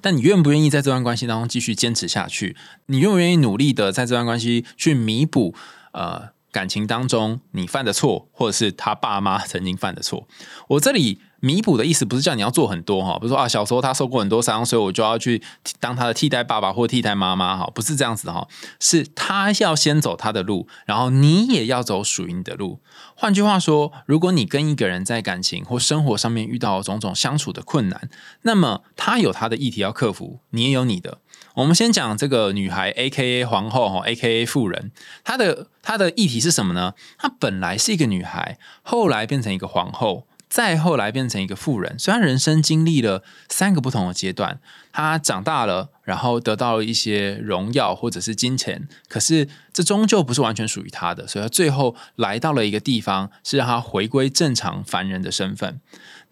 但你愿不愿意在这段关系当中继续坚持下去？你愿不愿意努力的在这段关系去弥补？呃，感情当中你犯的错，或者是他爸妈曾经犯的错？我这里。弥补的意思不是叫你要做很多哈，比如说啊，小时候他受过很多伤，所以我就要去当他的替代爸爸或替代妈妈哈，不是这样子的哈，是他要先走他的路，然后你也要走属于你的路。换句话说，如果你跟一个人在感情或生活上面遇到种种相处的困难，那么他有他的议题要克服，你也有你的。我们先讲这个女孩 A K A 皇后哈 A K A 妇人，她的她的议题是什么呢？她本来是一个女孩，后来变成一个皇后。再后来变成一个富人，虽然人生经历了三个不同的阶段，他长大了，然后得到了一些荣耀或者是金钱，可是这终究不是完全属于他的，所以他最后来到了一个地方，是让他回归正常凡人的身份。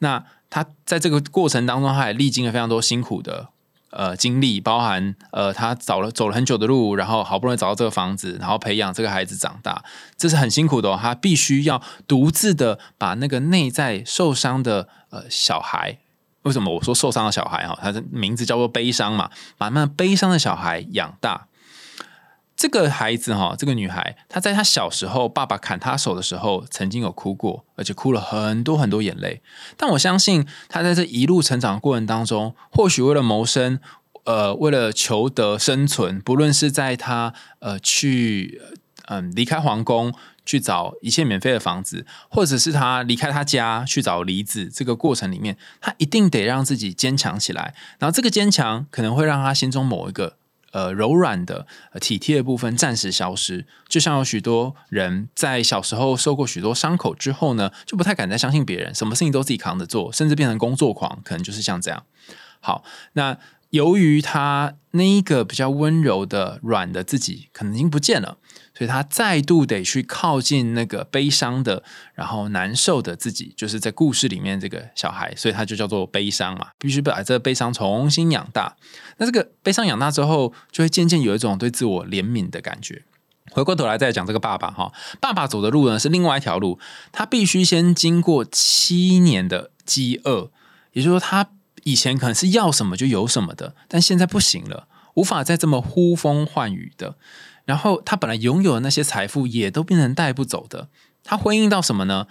那他在这个过程当中，他也历经了非常多辛苦的。呃，经历包含呃，他找了走了很久的路，然后好不容易找到这个房子，然后培养这个孩子长大，这是很辛苦的。他必须要独自的把那个内在受伤的呃小孩，为什么我说受伤的小孩哈？他的名字叫做悲伤嘛，把那悲伤的小孩养大。这个孩子哈，这个女孩，她在她小时候，爸爸砍她手的时候，曾经有哭过，而且哭了很多很多眼泪。但我相信，她在这一路成长的过程当中，或许为了谋生，呃，为了求得生存，不论是在她呃去嗯离开皇宫去找一切免费的房子，或者是她离开她家去找梨子这个过程里面，她一定得让自己坚强起来。然后这个坚强可能会让她心中某一个。呃，柔软的、体贴的部分暂时消失，就像有许多人在小时候受过许多伤口之后呢，就不太敢再相信别人，什么事情都自己扛着做，甚至变成工作狂，可能就是像这样。好，那由于他那一个比较温柔的、软的自己，可能已经不见了。所以他再度得去靠近那个悲伤的，然后难受的自己，就是在故事里面这个小孩，所以他就叫做悲伤嘛，必须把这悲伤重新养大。那这个悲伤养大之后，就会渐渐有一种对自我怜悯的感觉。回过头来再讲这个爸爸哈，爸爸走的路呢是另外一条路，他必须先经过七年的饥饿，也就是说他以前可能是要什么就有什么的，但现在不行了，无法再这么呼风唤雨的。然后他本来拥有的那些财富也都变成带不走的。他回应到什么呢？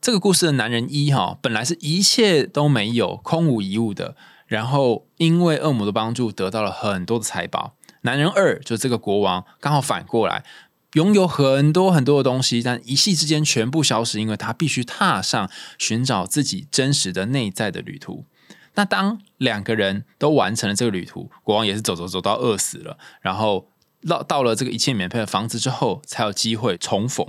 这个故事的男人一哈，本来是一切都没有，空无一物的。然后因为恶魔的帮助，得到了很多的财宝。男人二就这个国王，刚好反过来，拥有很多很多的东西，但一夕之间全部消失，因为他必须踏上寻找自己真实的内在的旅途。那当两个人都完成了这个旅途，国王也是走走走到饿死了，然后。到到了这个一切免费的房子之后，才有机会重逢。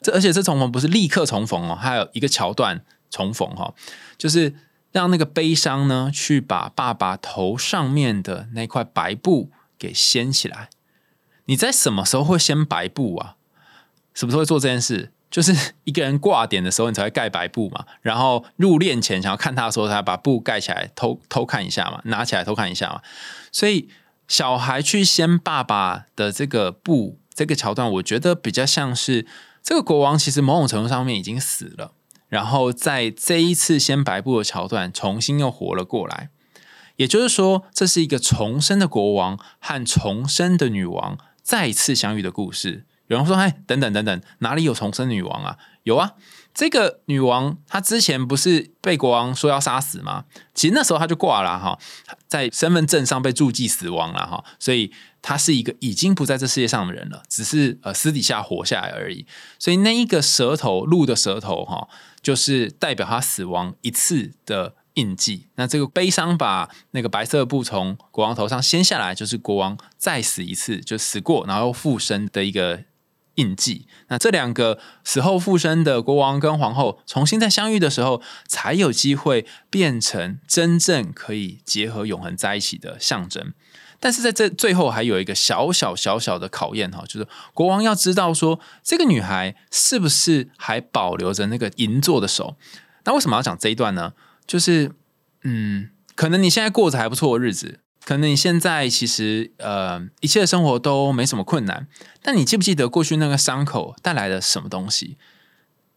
这而且这重逢不是立刻重逢哦，还有一个桥段重逢哈，就是让那个悲伤呢去把爸爸头上面的那块白布给掀起来。你在什么时候会掀白布啊？什么时候会做这件事？就是一个人挂点的时候，你才会盖白布嘛。然后入殓前想要看他的时候，才把布盖起来偷偷看一下嘛，拿起来偷看一下嘛。所以小孩去掀爸爸的这个布这个桥段，我觉得比较像是这个国王其实某种程度上面已经死了，然后在这一次掀白布的桥段重新又活了过来。也就是说，这是一个重生的国王和重生的女王再次相遇的故事。有人说：“哎，等等等等，哪里有重生女王啊？有啊，这个女王她之前不是被国王说要杀死吗？其实那时候她就挂了哈，在身份证上被注记死亡了哈，所以她是一个已经不在这世界上的人了，只是呃私底下活下来而已。所以那一个舌头鹿的舌头哈，就是代表她死亡一次的印记。那这个悲伤把那个白色布从国王头上掀下来，就是国王再死一次，就死过然后复生的一个。”印记。那这两个死后复生的国王跟皇后重新再相遇的时候，才有机会变成真正可以结合永恒在一起的象征。但是在这最后还有一个小小小小的考验哈，就是国王要知道说这个女孩是不是还保留着那个银座的手。那为什么要讲这一段呢？就是嗯，可能你现在过着还不错的日子。可能你现在其实呃一切的生活都没什么困难，但你记不记得过去那个伤口带来了什么东西？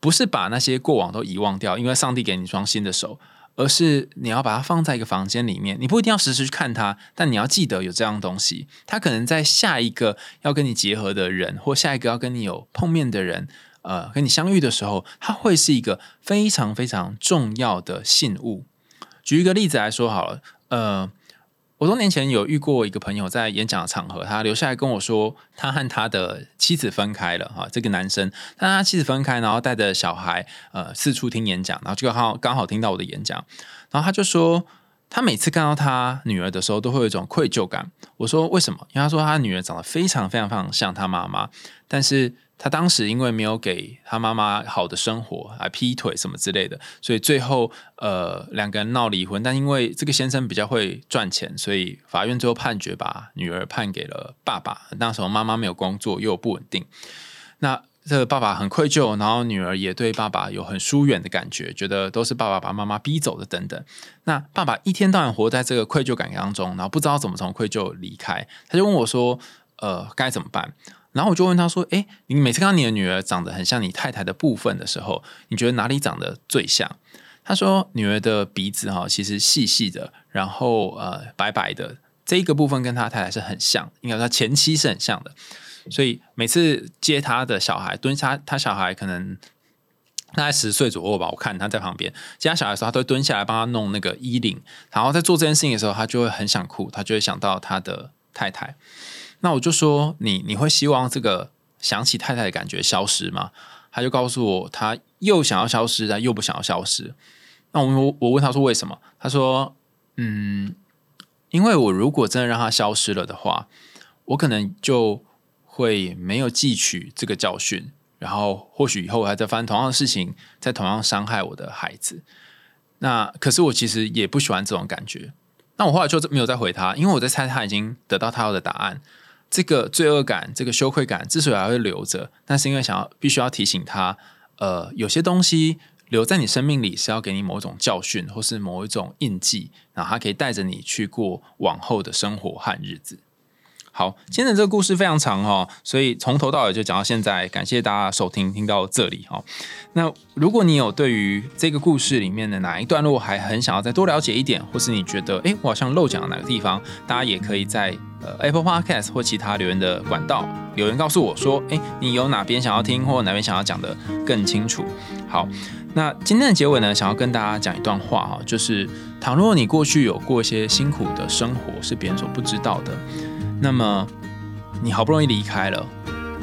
不是把那些过往都遗忘掉，因为上帝给你双新的手，而是你要把它放在一个房间里面，你不一定要时时去看它，但你要记得有这样东西。它可能在下一个要跟你结合的人，或下一个要跟你有碰面的人，呃，跟你相遇的时候，它会是一个非常非常重要的信物。举一个例子来说好了，呃。我多年前有遇过一个朋友，在演讲的场合，他留下来跟我说，他和他的妻子分开了。哈，这个男生，他他妻子分开，然后带着小孩，呃，四处听演讲，然后就刚好刚好听到我的演讲，然后他就说，他每次看到他女儿的时候，都会有一种愧疚感。我说为什么？因为他说他女儿长得非常非常非常像他妈妈，但是。他当时因为没有给他妈妈好的生活，还劈腿什么之类的，所以最后呃两个人闹离婚。但因为这个先生比较会赚钱，所以法院最后判决把女儿判给了爸爸。那时候妈妈没有工作，又不稳定，那这个爸爸很愧疚，然后女儿也对爸爸有很疏远的感觉，觉得都是爸爸把妈妈逼走的等等。那爸爸一天到晚活在这个愧疚感当中，然后不知道怎么从愧疚离开，他就问我说：“呃，该怎么办？”然后我就问他说：“哎，你每次看到你的女儿长得很像你太太的部分的时候，你觉得哪里长得最像？”他说：“女儿的鼻子哈，其实细细的，然后呃白白的，这一个部分跟他太太是很像，应该说前妻是很像的。所以每次接他的小孩蹲下，他小孩可能大概十岁左右吧，我看他在旁边接他小孩的时候，他都会蹲下来帮他弄那个衣领。然后在做这件事情的时候，他就会很想哭，他就会想到他的太太。”那我就说你你会希望这个想起太太的感觉消失吗？他就告诉我，他又想要消失，但又不想要消失。那我我问他说为什么？他说，嗯，因为我如果真的让他消失了的话，我可能就会没有汲取这个教训，然后或许以后还在发生同样的事情，在同样伤害我的孩子。那可是我其实也不喜欢这种感觉。那我后来就没有再回他，因为我在猜他已经得到他要的答案。这个罪恶感、这个羞愧感之所以还会留着，那是因为想要必须要提醒他，呃，有些东西留在你生命里是要给你某一种教训，或是某一种印记，然后它可以带着你去过往后的生活和日子。好，今天的这个故事非常长哈，所以从头到尾就讲到现在。感谢大家收听，听到这里哈。那如果你有对于这个故事里面的哪一段落还很想要再多了解一点，或是你觉得哎我好像漏讲了哪个地方，大家也可以在呃 Apple Podcast 或其他留言的管道留言告诉我说，哎你有哪边想要听，或哪边想要讲的更清楚。好，那今天的结尾呢，想要跟大家讲一段话哈，就是倘若你过去有过一些辛苦的生活，是别人所不知道的。那么，你好不容易离开了，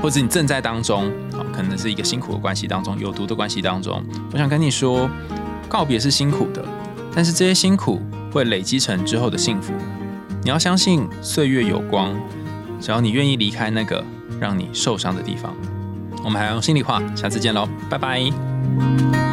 或者你正在当中，啊，可能是一个辛苦的关系当中，有毒的关系当中。我想跟你说，告别是辛苦的，但是这些辛苦会累积成之后的幸福。你要相信岁月有光，只要你愿意离开那个让你受伤的地方。我们还要用心里话，下次见喽，拜拜。